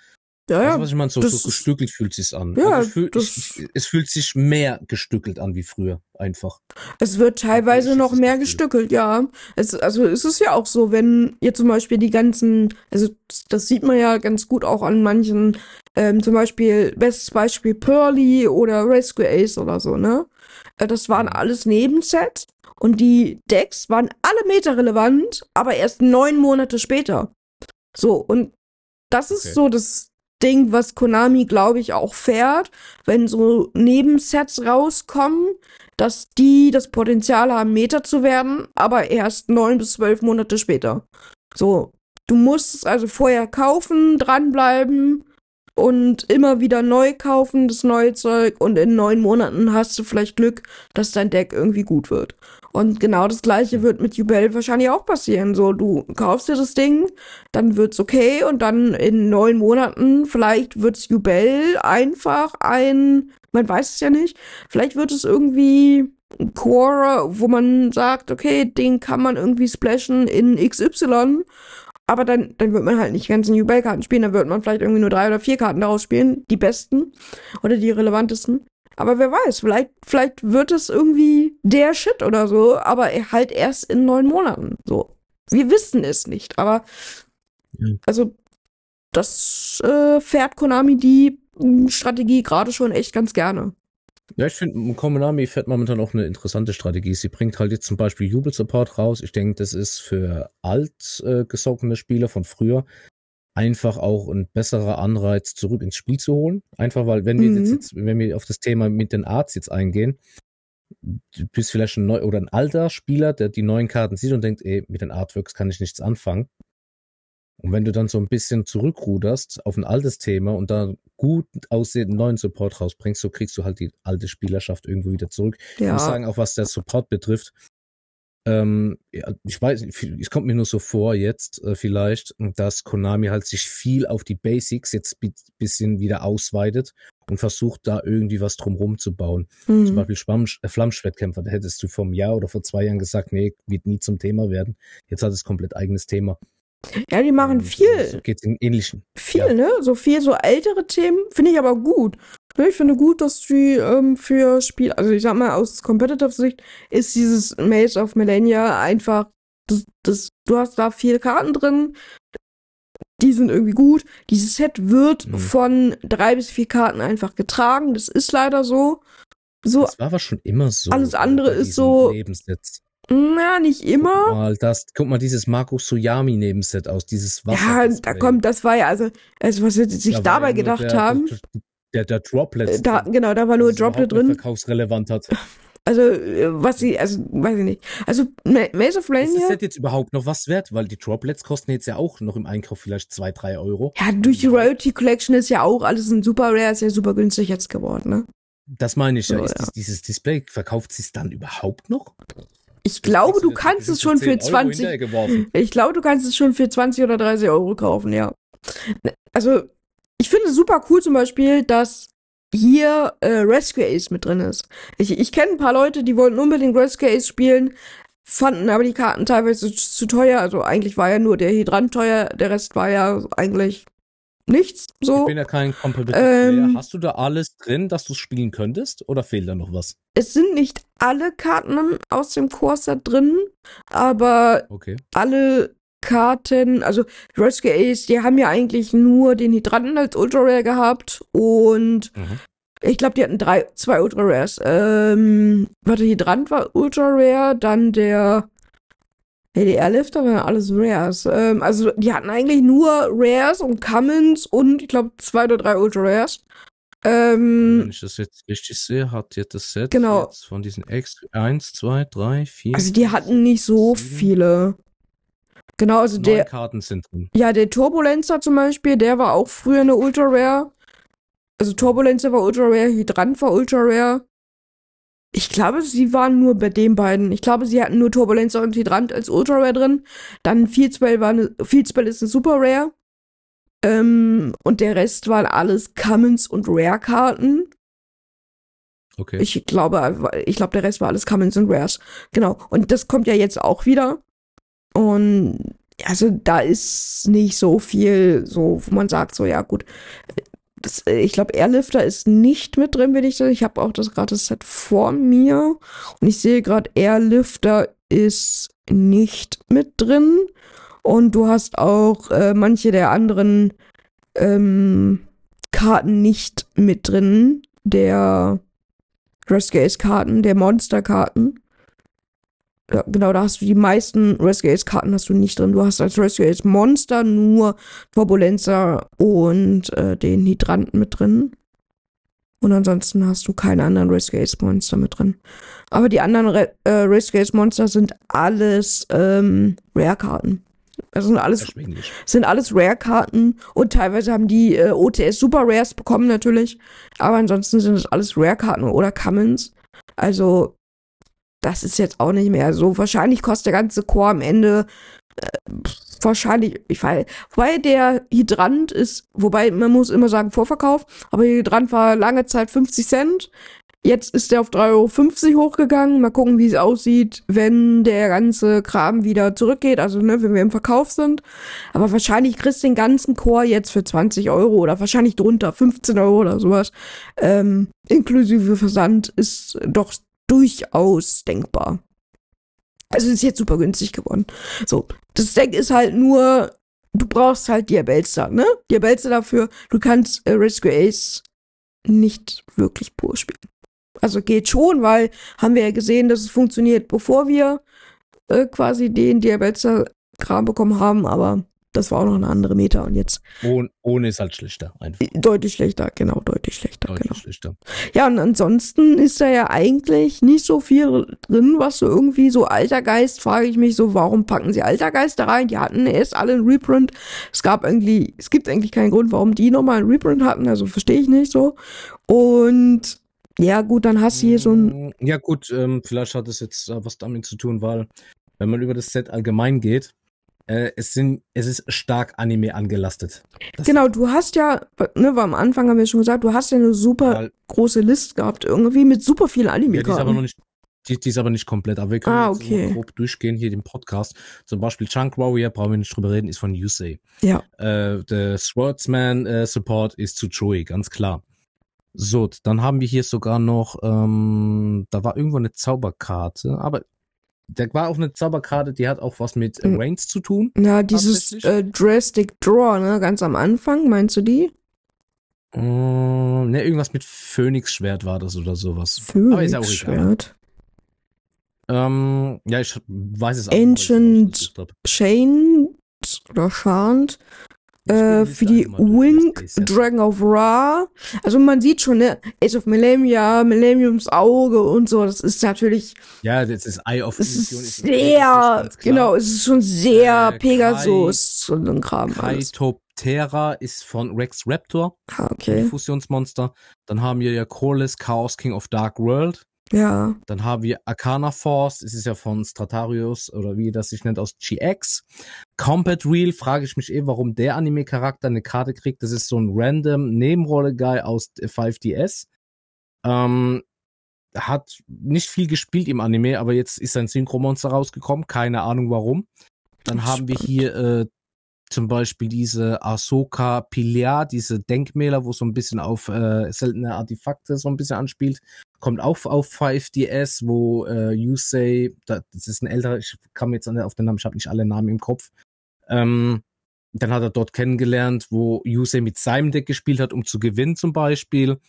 Ja, ja. du, was ich meine? So, das so gestückelt fühlt sich's an. Ja, also fühl, das- ich, ich, es fühlt sich mehr gestückelt an wie früher, einfach. Es wird teilweise noch mehr gestückelt, ja. Es, also es ist ja auch so, wenn ihr zum Beispiel die ganzen, also das sieht man ja ganz gut auch an manchen, ähm, zum Beispiel, bestes Beispiel Pearly oder Rescue Ace oder so, ne? Äh, Das waren Mhm. alles Nebensets und die Decks waren alle meta-relevant, aber erst neun Monate später. So, und das ist Okay. so das Ding, was Konami, glaube ich, auch fährt, wenn so Nebensets rauskommen, dass die das Potenzial haben, Meta zu werden, aber erst neun bis zwölf Monate später. So, du musst es also vorher kaufen, dranbleiben und immer wieder neu kaufen, das neue Zeug, und in neun Monaten hast du vielleicht Glück, dass dein Deck irgendwie gut wird. Und genau das gleiche wird mit Jubel wahrscheinlich auch passieren. So, du kaufst dir das Ding, dann wird's okay. Und dann in neun Monaten vielleicht wird's Jubel einfach ein, man weiß es ja nicht, vielleicht wird es irgendwie ein Core, wo man sagt, okay, den kann man irgendwie splashen in XY, aber dann, dann wird man halt nicht die ganzen Jubel-Karten spielen, dann wird man vielleicht irgendwie nur drei oder vier Karten daraus spielen, die besten oder die relevantesten. Aber wer weiß, vielleicht, vielleicht wird es irgendwie der Shit oder so, aber halt erst in neun Monaten. So. Wir wissen es nicht, aber also das äh, fährt Konami die mh, Strategie gerade schon echt ganz gerne. Ja, ich finde, Konami fährt momentan auch eine interessante Strategie. Sie bringt halt jetzt zum Beispiel Jubel-Support raus. Ich denke, das ist für alt äh, Spieler von früher einfach auch ein besserer Anreiz, zurück ins Spiel zu holen. Einfach weil, wenn wir Mhm. jetzt, jetzt, wenn wir auf das Thema mit den Arts jetzt eingehen, du bist vielleicht ein neu oder ein alter Spieler, der die neuen Karten sieht und denkt, ey, mit den Artworks kann ich nichts anfangen. Und wenn du dann so ein bisschen zurückruderst auf ein altes Thema und da gut aussehenden neuen Support rausbringst, so kriegst du halt die alte Spielerschaft irgendwo wieder zurück. Ich muss Ja, sagen, auch was der Support betrifft, ähm, ja, ich weiß, es kommt mir nur so vor jetzt äh, vielleicht, dass Konami halt sich viel auf die Basics jetzt bi bisschen wieder ausweitet und versucht da irgendwie was drumrum zu bauen. Zum mhm. Beispiel Schwamm, äh, Flammschwertkämpfer, da hättest du vor einem Jahr oder vor zwei Jahren gesagt, nee, wird nie zum Thema werden. Jetzt hat es komplett eigenes Thema. Ja, die machen viel. So geht's in ähnlichen. Viel, Ja. ne? So viel, so ältere Themen finde ich aber gut. Ne, Ich finde gut, dass die ähm, für Spiel, also ich sag mal, aus Competitive-Sicht ist dieses Maze of Millennia einfach, das, das, du hast da viele Karten drin, die sind irgendwie gut. Dieses Set wird Mhm. von drei bis vier Karten einfach getragen, das ist leider so. So, Das war aber schon immer so. alles andere ist so- Nebensets. Na, nicht immer. Guck mal, das, guck mal dieses Marco Suyami Nebenset aus, dieses Wasser. Ja, da kommt, das war ja, also, also was sie sich Da dabei ja gedacht der, haben, Der, der Droplets. äh, da, genau, da war nur Droplet drin. verkaufsrelevant hat. Also, äh, was sie, also, weiß ich nicht. Also, Ma- Maze of Ist das Set jetzt überhaupt noch was wert? Weil die Droplets kosten jetzt ja auch noch im Einkauf vielleicht zwei, drei Euro. ja, durch die Royalty Collection ist ja auch alles ein super rare, ist ja super günstig jetzt geworden, ne? Das meine ich ja. So, Ist ja. dies- dieses Display, verkauft sie es dann überhaupt noch? Ich glaube, du kannst es schon für 10 Euro 20, hinterhergeworfen. ich glaube, du kannst es schon für 20 oder 30 Euro kaufen, ja. Also, ich finde es super cool zum Beispiel, dass hier äh, Rescue Ace mit drin ist. Ich, ich kenne ein paar Leute, die wollten unbedingt Rescue Ace spielen, fanden aber die Karten teilweise zu, zu teuer. Also eigentlich war ja nur der Hydrant teuer, der Rest war ja eigentlich nichts so. Ich bin ja kein Competitive Ähm. Hast du da alles drin, dass du spielen könntest? Oder fehlt da noch was? Es sind nicht alle Karten aus dem Core-Set drin, aber Okay. alle Karten, also Rescue Ace, die haben ja eigentlich nur den Hydranten als Ultra Rare gehabt und Mhm. ich glaube, die hatten drei, zwei Ultra Rares. Ähm, warte, Hydrant war Ultra Rare, dann der Airlifter waren alles Rares. Ähm, also die hatten eigentlich nur Rares und Commons und ich glaube zwei oder drei Ultra Rares. Wenn Ähm, ich das jetzt richtig sehe, hat jetzt das Set Genau. von diesen X 1, 2, 3, 4. also die hatten nicht so sieben, viele. Genau, also Neun der, Karten sind drin. Ja, der Turbulenzer zum Beispiel, der war auch früher eine Ultra Rare. Also Turbulenzer war Ultra Rare, Hydrant war Ultra Rare. Ich glaube, sie waren nur bei den beiden. Ich glaube, sie hatten nur Turbulenzer und Hydrant als Ultra Rare drin. Dann Field Spell war eine, Field Spell ist eine Super Rare. Ähm, und der Rest waren alles Commons und Rare-Karten. Okay. Ich glaube, ich glaube, der Rest war alles Commons und Rares. Genau. Und das kommt ja jetzt auch wieder. Und also da ist nicht so viel, so, wo man sagt, so, ja, gut. Das, ich glaube, Airlifter ist nicht mit drin, wenn ich das. Ich habe auch das gerade Set vor mir. Und ich sehe gerade, Airlifter ist nicht mit drin. Und du hast auch äh, manche der anderen ähm, Karten nicht mit drin. Der Rescue-Karten, der Monster-Karten. Ja, genau, da hast du die meisten Rescue-Karten hast du nicht drin. Du hast als Rescue Monster nur Turbulenzer und äh, den Hydranten mit drin. Und ansonsten hast du keine anderen Rescue Monster mit drin. Aber die anderen Re äh, Rescue Monster sind alles ähm, Rare-Karten. Das sind alles, sind alles Rare-Karten und teilweise haben die äh, OTS Super Rares bekommen natürlich. Aber ansonsten sind es alles Rare-Karten oder Commons. Also, das ist jetzt auch nicht mehr so. Wahrscheinlich kostet der ganze Core am Ende äh, wahrscheinlich, ich weiß, wobei der Hydrant ist, wobei man muss immer sagen Vorverkauf, aber Hydrant war lange Zeit 50 Cent. Jetzt ist der auf 3,50 Euro hochgegangen. Mal gucken, wie es aussieht, wenn der ganze Kram wieder zurückgeht. Also, ne, wenn wir im Verkauf sind. Aber wahrscheinlich kriegst du den ganzen Chor jetzt für 20 Euro oder wahrscheinlich drunter 15 Euro oder sowas. Ähm, inklusive Versand ist doch durchaus denkbar. Also ist jetzt super günstig geworden. So, das Deck ist halt nur, du brauchst halt Diabelster, ne? Diabelster dafür, du kannst äh, Rescue Ace nicht wirklich pur spielen. Also geht schon, weil haben wir ja gesehen, dass es funktioniert, bevor wir äh, quasi den Diabetes-Kram bekommen haben, aber das war auch noch eine andere Meta und jetzt. Ohne, ohne ist halt schlechter, einfach. Deutlich schlechter, genau, deutlich schlechter. Deutlich genau. schlechter. Ja, und ansonsten ist da ja eigentlich nicht so viel drin, was so irgendwie so Altergeist, frage ich mich so, warum packen sie Altergeist da rein? Die hatten erst alle einen Reprint. Es gab irgendwie, es gibt eigentlich keinen Grund, warum die nochmal einen Reprint hatten, also verstehe ich nicht so. Und ja, gut, dann hast du hier so ein. Mm, ja, gut, ähm, vielleicht hat es jetzt äh, was damit zu tun, weil, wenn man über das Set allgemein geht, äh, es sind, es ist stark Anime angelastet. Genau, Set. du hast ja, ne, am Anfang haben wir schon gesagt, du hast ja eine super weil, große List gehabt, irgendwie mit super vielen anime ja, die ist aber noch nicht die, die, ist aber nicht komplett. Aber wir können ah, okay. grob durchgehen hier den Podcast. Zum Beispiel Chunk Warrior, brauchen wir nicht drüber reden, ist von Yusei. Ja. Äh, der Swordsman äh, Support ist zu Joey, ganz klar. So, dann haben wir hier sogar noch, ähm, da war irgendwo eine Zauberkarte, aber da war auch eine Zauberkarte, die hat auch was mit äh, Reigns zu tun. Na, dieses äh, Drastic Draw, ne, ganz am Anfang, meinst du die? Uh, ne, irgendwas mit Phönix-Schwert war das oder sowas. Phönix-Schwert? Ähm, ja, ich weiß es auch Ancient Chain oder Chant äh, für die Wing Dragon of Ra. Also man sieht schon, ne, Ace of Millennia, Millenniums Auge und so, das ist natürlich. Ja, das ist Eye of Es ist sehr, ist genau, es ist schon sehr äh, Pegasus Kai, und ein Kram. Kaitoptera ist von Rex Raptor. Ah, okay. Fusionsmonster. Dann haben wir ja Corliss, Chaos King of Dark World. Ja. Dann haben wir Arcana Force, es ist ja von Stratarius oder wie das sich nennt aus GX. Combat Real frage ich mich eh, warum der Anime-Charakter eine Karte kriegt. Das ist so ein random Nebenrolle-Guy aus 5DS. Ähm, hat nicht viel gespielt im Anime, aber jetzt ist sein Synchromonster rausgekommen. Keine Ahnung warum. Dann haben wir hier äh, zum Beispiel diese Ahsoka Pilar, diese Denkmäler, wo so ein bisschen auf äh, seltene Artefakte so ein bisschen anspielt, kommt auch auf 5DS, wo äh, Yusei, das ist ein älterer, ich kam jetzt auf den Namen, ich habe nicht alle Namen im Kopf. Ähm, dann hat er dort kennengelernt, wo Yusei mit seinem Deck gespielt hat, um zu gewinnen zum Beispiel.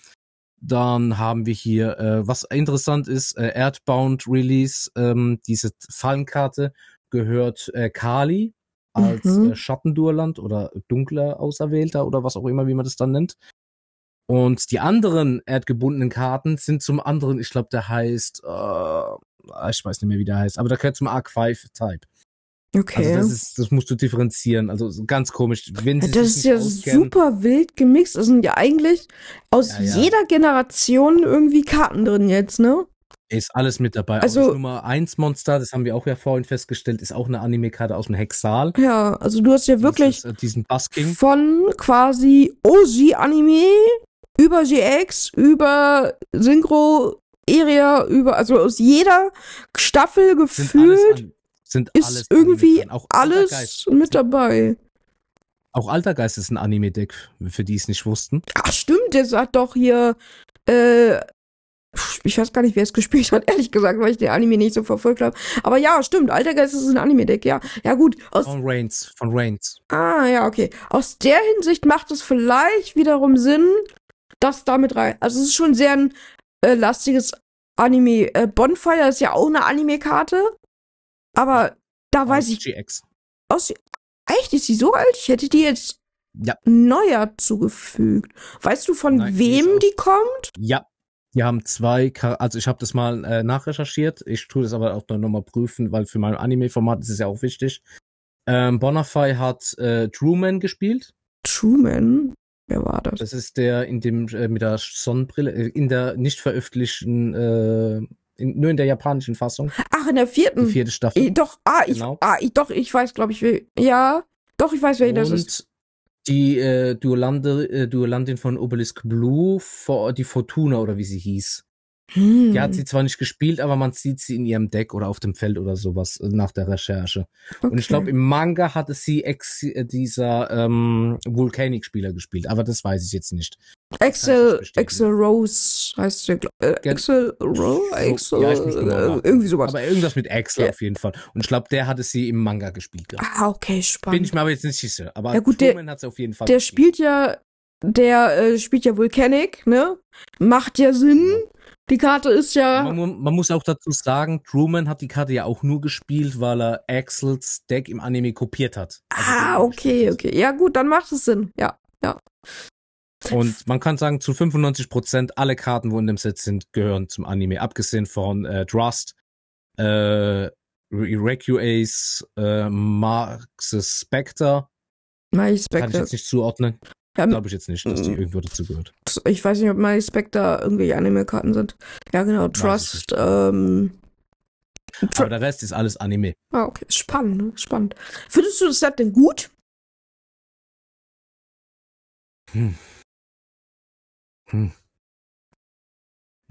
Dann haben wir hier, äh, was interessant ist, äh, Erdbound Release, ähm, diese Fallenkarte gehört äh, Kali, als mhm. äh, Schattendurland oder dunkler Auserwählter oder was auch immer, wie man das dann nennt. Und die anderen erdgebundenen Karten sind zum anderen, ich glaube, der heißt, äh, ich weiß nicht mehr, wie der heißt, aber der gehört zum Arc 5 Type. Okay. Also das ist, das musst du differenzieren. Also ganz komisch. Wenn sie das ist ja auskennen, super wild gemixt. Das sind ja eigentlich aus ja, ja. jeder Generation irgendwie Karten drin jetzt, ne? Ist alles mit dabei. Also auch Nummer 1 Monster, das haben wir auch ja vorhin festgestellt, ist auch eine Anime-Karte aus dem Hexal. Ja, also du hast ja wirklich ist, äh, diesen Busking. von quasi OG-Anime über GX, über Synchro, Area, über, also aus jeder Staffel gefühlt sind ist irgendwie alles mit dabei. auch Altergeist ist ein Anime-Deck, für die es nicht wussten. Ach stimmt, der sagt doch hier, äh, ich weiß gar nicht, wer es gespielt hat, ehrlich gesagt, weil ich den Anime nicht so verfolgt habe. Aber ja, stimmt, Altergeist ist ein Anime-Deck, ja. Ja gut, aus, Von Reigns, von Reigns. ah, ja, okay. Aus der Hinsicht macht es vielleicht wiederum Sinn, das damit rein. Also es ist schon sehr ein äh, lastiges Anime. Äh, Bonfire ist ja auch eine Anime-Karte, aber da weiß Aus ich, GX. aus, echt, ist sie so alt? Ich hätte die jetzt Ja. neuer zugefügt. Weißt du, von Nein, die wem aus- die kommt? Ja. Die haben zwei, Char also ich habe das mal äh, nachrecherchiert. Ich tue das aber auch noch mal prüfen, weil für mein Anime-Format ist es ja auch wichtig. Ähm, Bonafide hat äh, Truman gespielt. Truman? Wer war das? Das ist der in dem äh, mit der Sonnenbrille äh, in der nicht veröffentlichten, äh, in, nur in der japanischen Fassung, Ach, in der die vierten. vierte Staffel. Eh, doch, ah, ich, Genau. ah, ich, doch, ich weiß, glaube ich, wer, ja, doch, ich weiß, wer das ist. Die äh, Duolande, äh, Duolandin von Obelisk Blue, die Fortuna oder wie sie hieß. Hm. Die hat sie zwar nicht gespielt, aber man sieht sie in ihrem Deck oder auf dem Feld oder sowas äh, nach der Recherche. Und ich Okay. glaube, im Manga hatte sie ex äh, dieser ähm, Volcanic-Spieler gespielt, aber das weiß ich jetzt nicht. bestätigen. Axel Rose heißt der, äh, Axel Rose, Axel, ja, genau äh, irgendwie sowas. Aber irgendwas mit Axel Ja. auf jeden Fall. Und ich glaube, der hatte sie im Manga gespielt. gehabt. ah, okay, Bin spannend. ich mir aber jetzt nicht sicher. Aber Ja, gut, der- Truman hat sie auf jeden Fall Der gespielt. spielt ja, der äh, spielt ja Volcanic, ne? Macht ja Sinn. Die Karte ist ja, Man, man muss auch dazu sagen, Truman hat die Karte ja auch nur gespielt, weil er Axels Deck im Anime kopiert hat. Also ah, okay, okay. Ja, gut, dann macht es Sinn. Ja, ja. Und man kann sagen, zu 95 Prozent alle Karten, wo in dem Set sind, gehören zum Anime. Abgesehen von äh, Drust, äh, Recuace, äh, Marx's Spectre. My Kann ich Spectre. jetzt nicht zuordnen. Ja, Glaube ich jetzt nicht, dass die Mhm. irgendwo dazu gehört. Ich weiß nicht, ob My Spectre irgendwelche Anime-Karten sind. Ja, genau. Trust, ähm. Tr Aber der Rest ist alles Anime. ah, okay. Spannend, ne? spannend. Findest du das Set denn gut? Hm. Hm.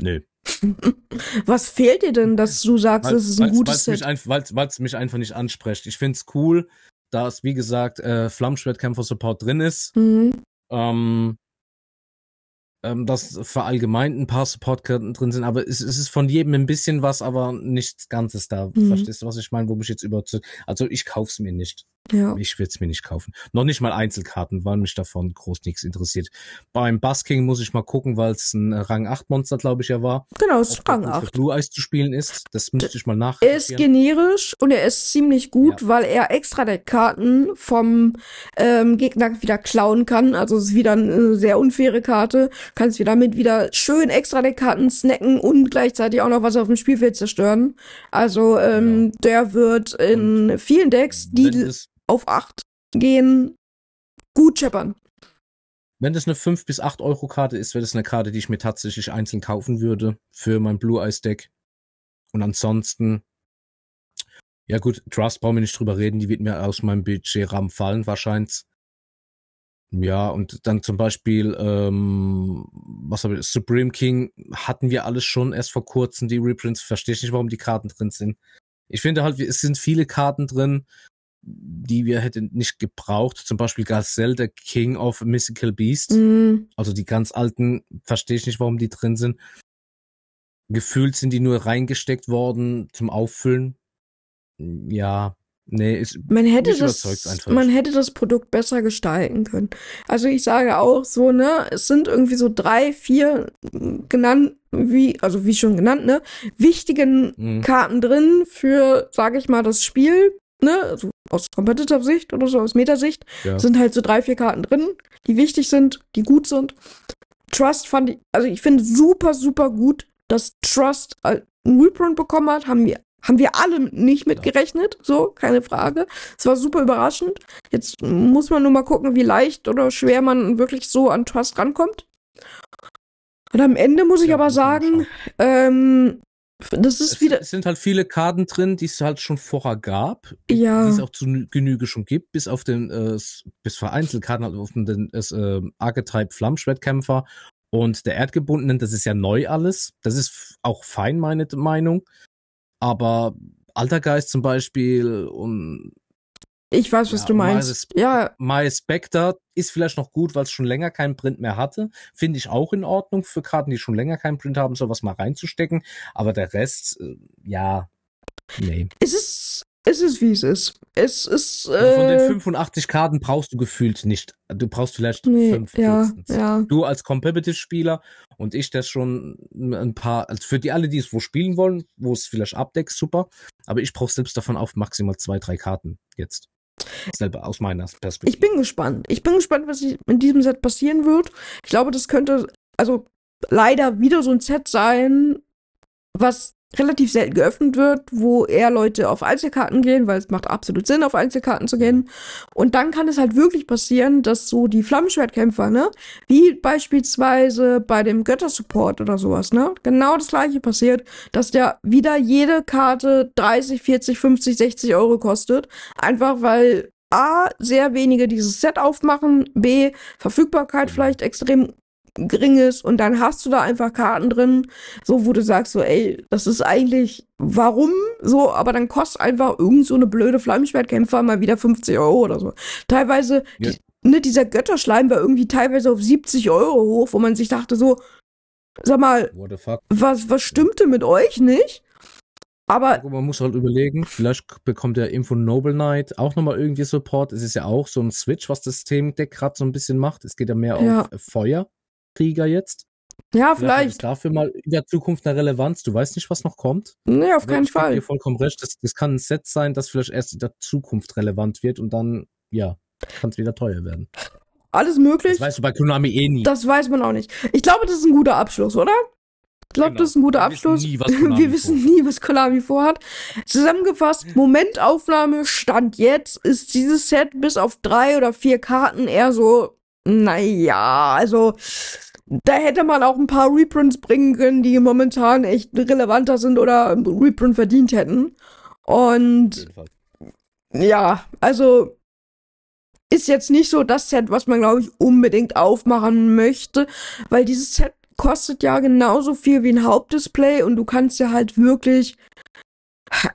Nö. Was fehlt dir denn, dass du sagst, es ist ein Weil's- gutes weil's Set? weil's, weil's mich einfach nicht anspricht. Ich find's cool, dass, wie gesagt, äh, Flammschwertkämpfer Support drin ist. Mhm. Ähm, ähm, dass verallgemeint ein paar Supportkarten drin sind, aber es, es ist von jedem ein bisschen was, aber nichts Ganzes da. Mhm. Verstehst du, was ich meine? Wo mich jetzt überzeugt. Also ich kauf's mir nicht. Ja. Ich würde es mir nicht kaufen. Noch nicht mal Einzelkarten, weil mich davon groß nichts interessiert. Beim Basking muss ich mal gucken, weil es ein Rang 8 Monster, glaube ich, ja war. Genau, es ist der Rang gut für 8. Blue Eyes zu spielen ist. Das müsste ich mal Er ist generisch und er ist ziemlich gut, weil er extra Deckkarten vom ähm, Gegner wieder klauen kann. Also es ist wieder eine sehr unfaire Karte. Kannst wieder mit wieder schön extra Deckkarten snacken und gleichzeitig auch noch was auf dem Spielfeld zerstören. Also ähm, der wird in vielen Decks, die auf 8 gehen, gut scheppern. wenn das eine 5 bis 8 Euro Karte ist, wäre das eine Karte, die ich mir tatsächlich einzeln kaufen würde für mein Blue Eyes Deck. Und ansonsten, ja gut, Trust brauchen wir nicht drüber reden, die wird mir aus meinem Budgetrahmen fallen, wahrscheinlich. Ja, und dann zum Beispiel, ähm, was habe ich, Supreme King hatten wir alles schon erst vor kurzem, die Reprints. Verstehe ich nicht, warum die Karten drin sind. Ich finde halt, es sind viele Karten drin, die wir hätten nicht gebraucht. Zum Beispiel Gazelle, der King of Mystical Beast. Mm, Also die ganz alten, verstehe ich nicht, warum die drin sind. Gefühlt sind die nur reingesteckt worden zum Auffüllen. Ja, nee, ist, Man hätte das, einfach man hätte das Produkt besser gestalten können. Also ich sage auch so, ne, es sind irgendwie so drei, vier mm, genannt, wie, also wie schon genannt, ne, wichtigen Mhm. Karten drin für, sage ich mal, das Spiel, ne, also aus Competitive-Sicht oder so, aus Metasicht, ja. sind halt so drei, vier Karten drin, die wichtig sind, die gut sind. Trust fand ich, also ich finde super, super gut, dass Trust einen Reprint bekommen hat, haben wir, haben wir alle nicht mit Ja. gerechnet, so, keine Frage. Es war super überraschend. Jetzt muss man nur mal gucken, wie leicht oder schwer man wirklich so an Trust rankommt. Und am Ende muss ich Ja, aber sagen, ähm, das ist Es, wieder, es sind halt viele Karten drin, die es halt schon vorher gab, Ja. die es auch zu Genüge schon gibt, bis auf den, äh, bis vereinzelt Karten halt auf den äh, Archetype Flammschwertkämpfer Und der erdgebundenen, das ist ja neu alles. Das ist auch fein, meine Meinung. Aber Altergeist zum Beispiel und Ich weiß, was Ja, du meinst. Miles- Ja, My Spectre ist vielleicht noch gut, weil es schon länger keinen Print mehr hatte. Finde ich auch in Ordnung für Karten, die schon länger keinen Print haben, sowas mal reinzustecken. Aber der Rest, äh, ja, nee. es ist, es ist wie es ist. Es ist, Also von den äh, 85 Karten brauchst du gefühlt nicht. Du brauchst vielleicht nee, fünf ja, ja. Du als Competitive-Spieler und ich das schon ein paar, also für die alle, die es wo spielen wollen, wo es vielleicht abdeckt, super. Aber ich brauche selbst davon auf maximal zwei, drei Karten jetzt. Selber aus meiner Perspektive. Ich bin gespannt. Ich bin gespannt, was in diesem Set passieren wird. Ich glaube, das könnte, also leider wieder so ein Set sein, was relativ selten geöffnet wird, wo eher Leute auf Einzelkarten gehen, weil es macht absolut Sinn, auf Einzelkarten zu gehen. Und dann kann es halt wirklich passieren, dass so die Flammenschwertkämpfer, ne, wie beispielsweise bei dem Göttersupport oder sowas, ne, genau das gleiche passiert, dass der wieder jede Karte 30, 40, 50, 60 Euro kostet, einfach weil A, sehr wenige dieses Set aufmachen, B, Verfügbarkeit Genau. vielleicht extrem gering ist und dann hast du da einfach Karten drin, so wo du sagst so, ey, das ist eigentlich, warum so, aber dann kostet einfach irgend so eine blöde Flammenschwertkämpfer mal wieder 50 Euro oder so. Teilweise, Ja. die, ne, dieser Götterschleim war irgendwie teilweise auf 70 Euro hoch, wo man sich dachte so, sag mal, was, was stimmte mit euch nicht? Aber man muss halt überlegen, vielleicht bekommt der Info Noble Knight auch nochmal irgendwie Support. Es ist ja auch so ein Switch, was das Themendeck gerade so ein bisschen macht. Es geht ja mehr Ja. auf Feuerkrieger jetzt. ja, vielleicht, dafür mal in der Zukunft eine Relevanz. Du weißt nicht, was noch kommt. nee, auf keinen ich Fall. dir vollkommen recht. Das, das kann ein Set sein, das vielleicht erst in der Zukunft relevant wird und dann, ja, kann es wieder teuer werden. Alles möglich. Das weißt du bei Konami eh nie. Das weiß man auch nicht. Ich glaube, das ist ein guter Abschluss, oder? Ich glaube, Genau. das ist ein guter Wir wissen Abschluss. nie, was Konami Wir wissen nie, was Konami vorhat. Zusammengefasst, Momentaufnahme, Stand jetzt, ist dieses Set bis auf drei oder vier Karten eher so, naja, also da hätte man auch ein paar Reprints bringen können, die momentan echt relevanter sind oder einen Reprint verdient hätten. Und ja, also ist jetzt nicht so das Set, was man, glaube ich, unbedingt aufmachen möchte, weil dieses Set kostet ja genauso viel wie ein Hauptdisplay und du kannst ja halt wirklich.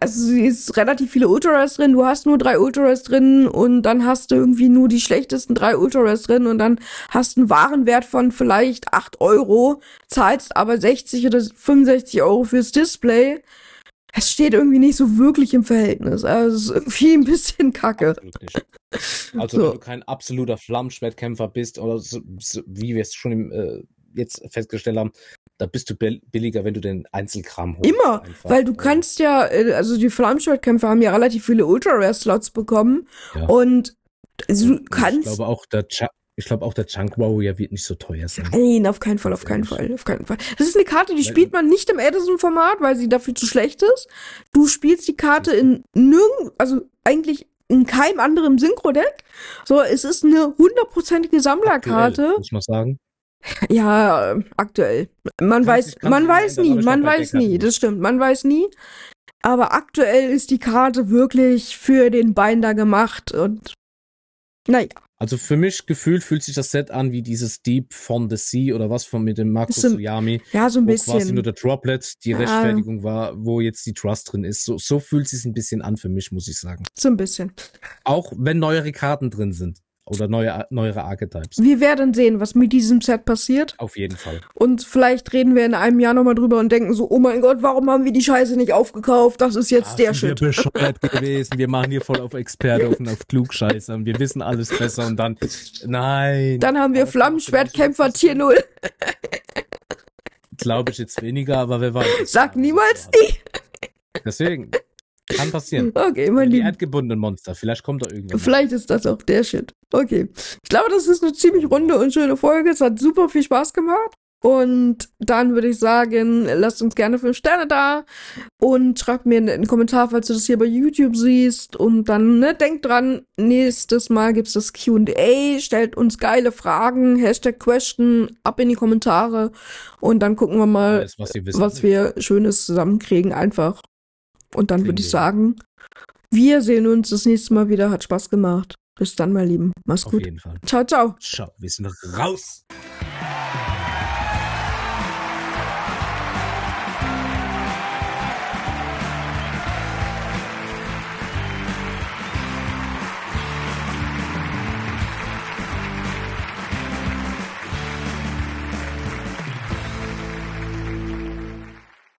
Also es ist relativ viele Ultras drin, du hast nur drei Ultras drin und dann hast du irgendwie nur die schlechtesten drei Ultras drin und dann hast einen Warenwert von vielleicht 8 Euro, zahlst aber 60 oder 65 Euro fürs Display. Es steht irgendwie nicht so wirklich im Verhältnis. Also es ist irgendwie ein bisschen kacke. Also So. wenn du kein absoluter Flammenschwertkämpfer bist oder so, so, wie wir es schon im, äh, jetzt festgestellt haben, da bist du bill- billiger, wenn du den Einzelkram holst. Immer, einfach. weil du kannst ja, äh, also die Flammschwertkämpfer haben ja relativ viele Ultra-Rare-Slots bekommen Ja. und also du Ich kannst. glaube auch der Cha ich glaube auch der Chunk Warrior wird nicht so teuer sein. Nein, auf keinen Fall, auf keinen Fall, auf keinen Fall. Das ist eine Karte, die spielt man nicht im Edison-Format, weil sie dafür zu schlecht ist. Du spielst die Karte in nirgend, also eigentlich in keinem anderen Synchro-Deck. So, es ist eine hundertprozentige Sammlerkarte. Aktuell, muss man sagen. Ja, aktuell. Man weiß, man immer weiß nie, man bei weiß nie, das stimmt, man weiß nie. Aber aktuell ist die Karte wirklich für den Binder gemacht und naja, Also für mich gefühlt fühlt sich das Set an wie dieses Deep von the Sea oder was von mit dem Markus Ist ein Suyami, ja, so ein wo quasi nur bisschen. der Droplet die Ja. Rechtfertigung war, wo jetzt die Trust drin ist. So, so fühlt sich ein bisschen an für mich, muss ich sagen. So ein bisschen. Auch wenn neuere Karten drin sind oder neue, neuere Archetypes. Wir werden sehen, was mit diesem Set passiert. Auf jeden Fall. Und vielleicht reden wir in einem Jahr nochmal drüber und denken so, oh mein Gott, warum haben wir die Scheiße nicht aufgekauft? Das ist jetzt Ah, der Shit. wir bescheuert gewesen. Wir machen hier voll auf Experte und auf Klugscheißer und wir wissen alles besser und dann, nein. Dann haben wir Flammenschwertkämpfer Tier 0. Glaube ich jetzt weniger, aber wer weiß. Sag niemals nie. Deswegen. Kann passieren. Okay, mein Die erdgebundenen Monster. Vielleicht kommt da irgendwann. Vielleicht ist das auch der Shit. Okay. Ich glaube, das ist eine ziemlich runde und schöne Folge. Es hat super viel Spaß gemacht. Und dann würde ich sagen, lasst uns gerne fünf Sterne da und schreibt mir einen Kommentar, falls du das hier bei YouTube siehst. Und dann, ne, denkt dran, nächstes Mal gibt's das Q&A, stellt uns geile Fragen, Hashtag Question, ab in die Kommentare. Und dann gucken wir mal, Alles, was was wir Schönes zusammenkriegen, einfach. Und dann würde ich sagen, wir sehen uns das nächste Mal wieder. Hat Spaß gemacht. Bis dann, mein Lieben. Mach's Auf gut. jeden Fall. Ciao, ciao. Ciao. Wir sind raus.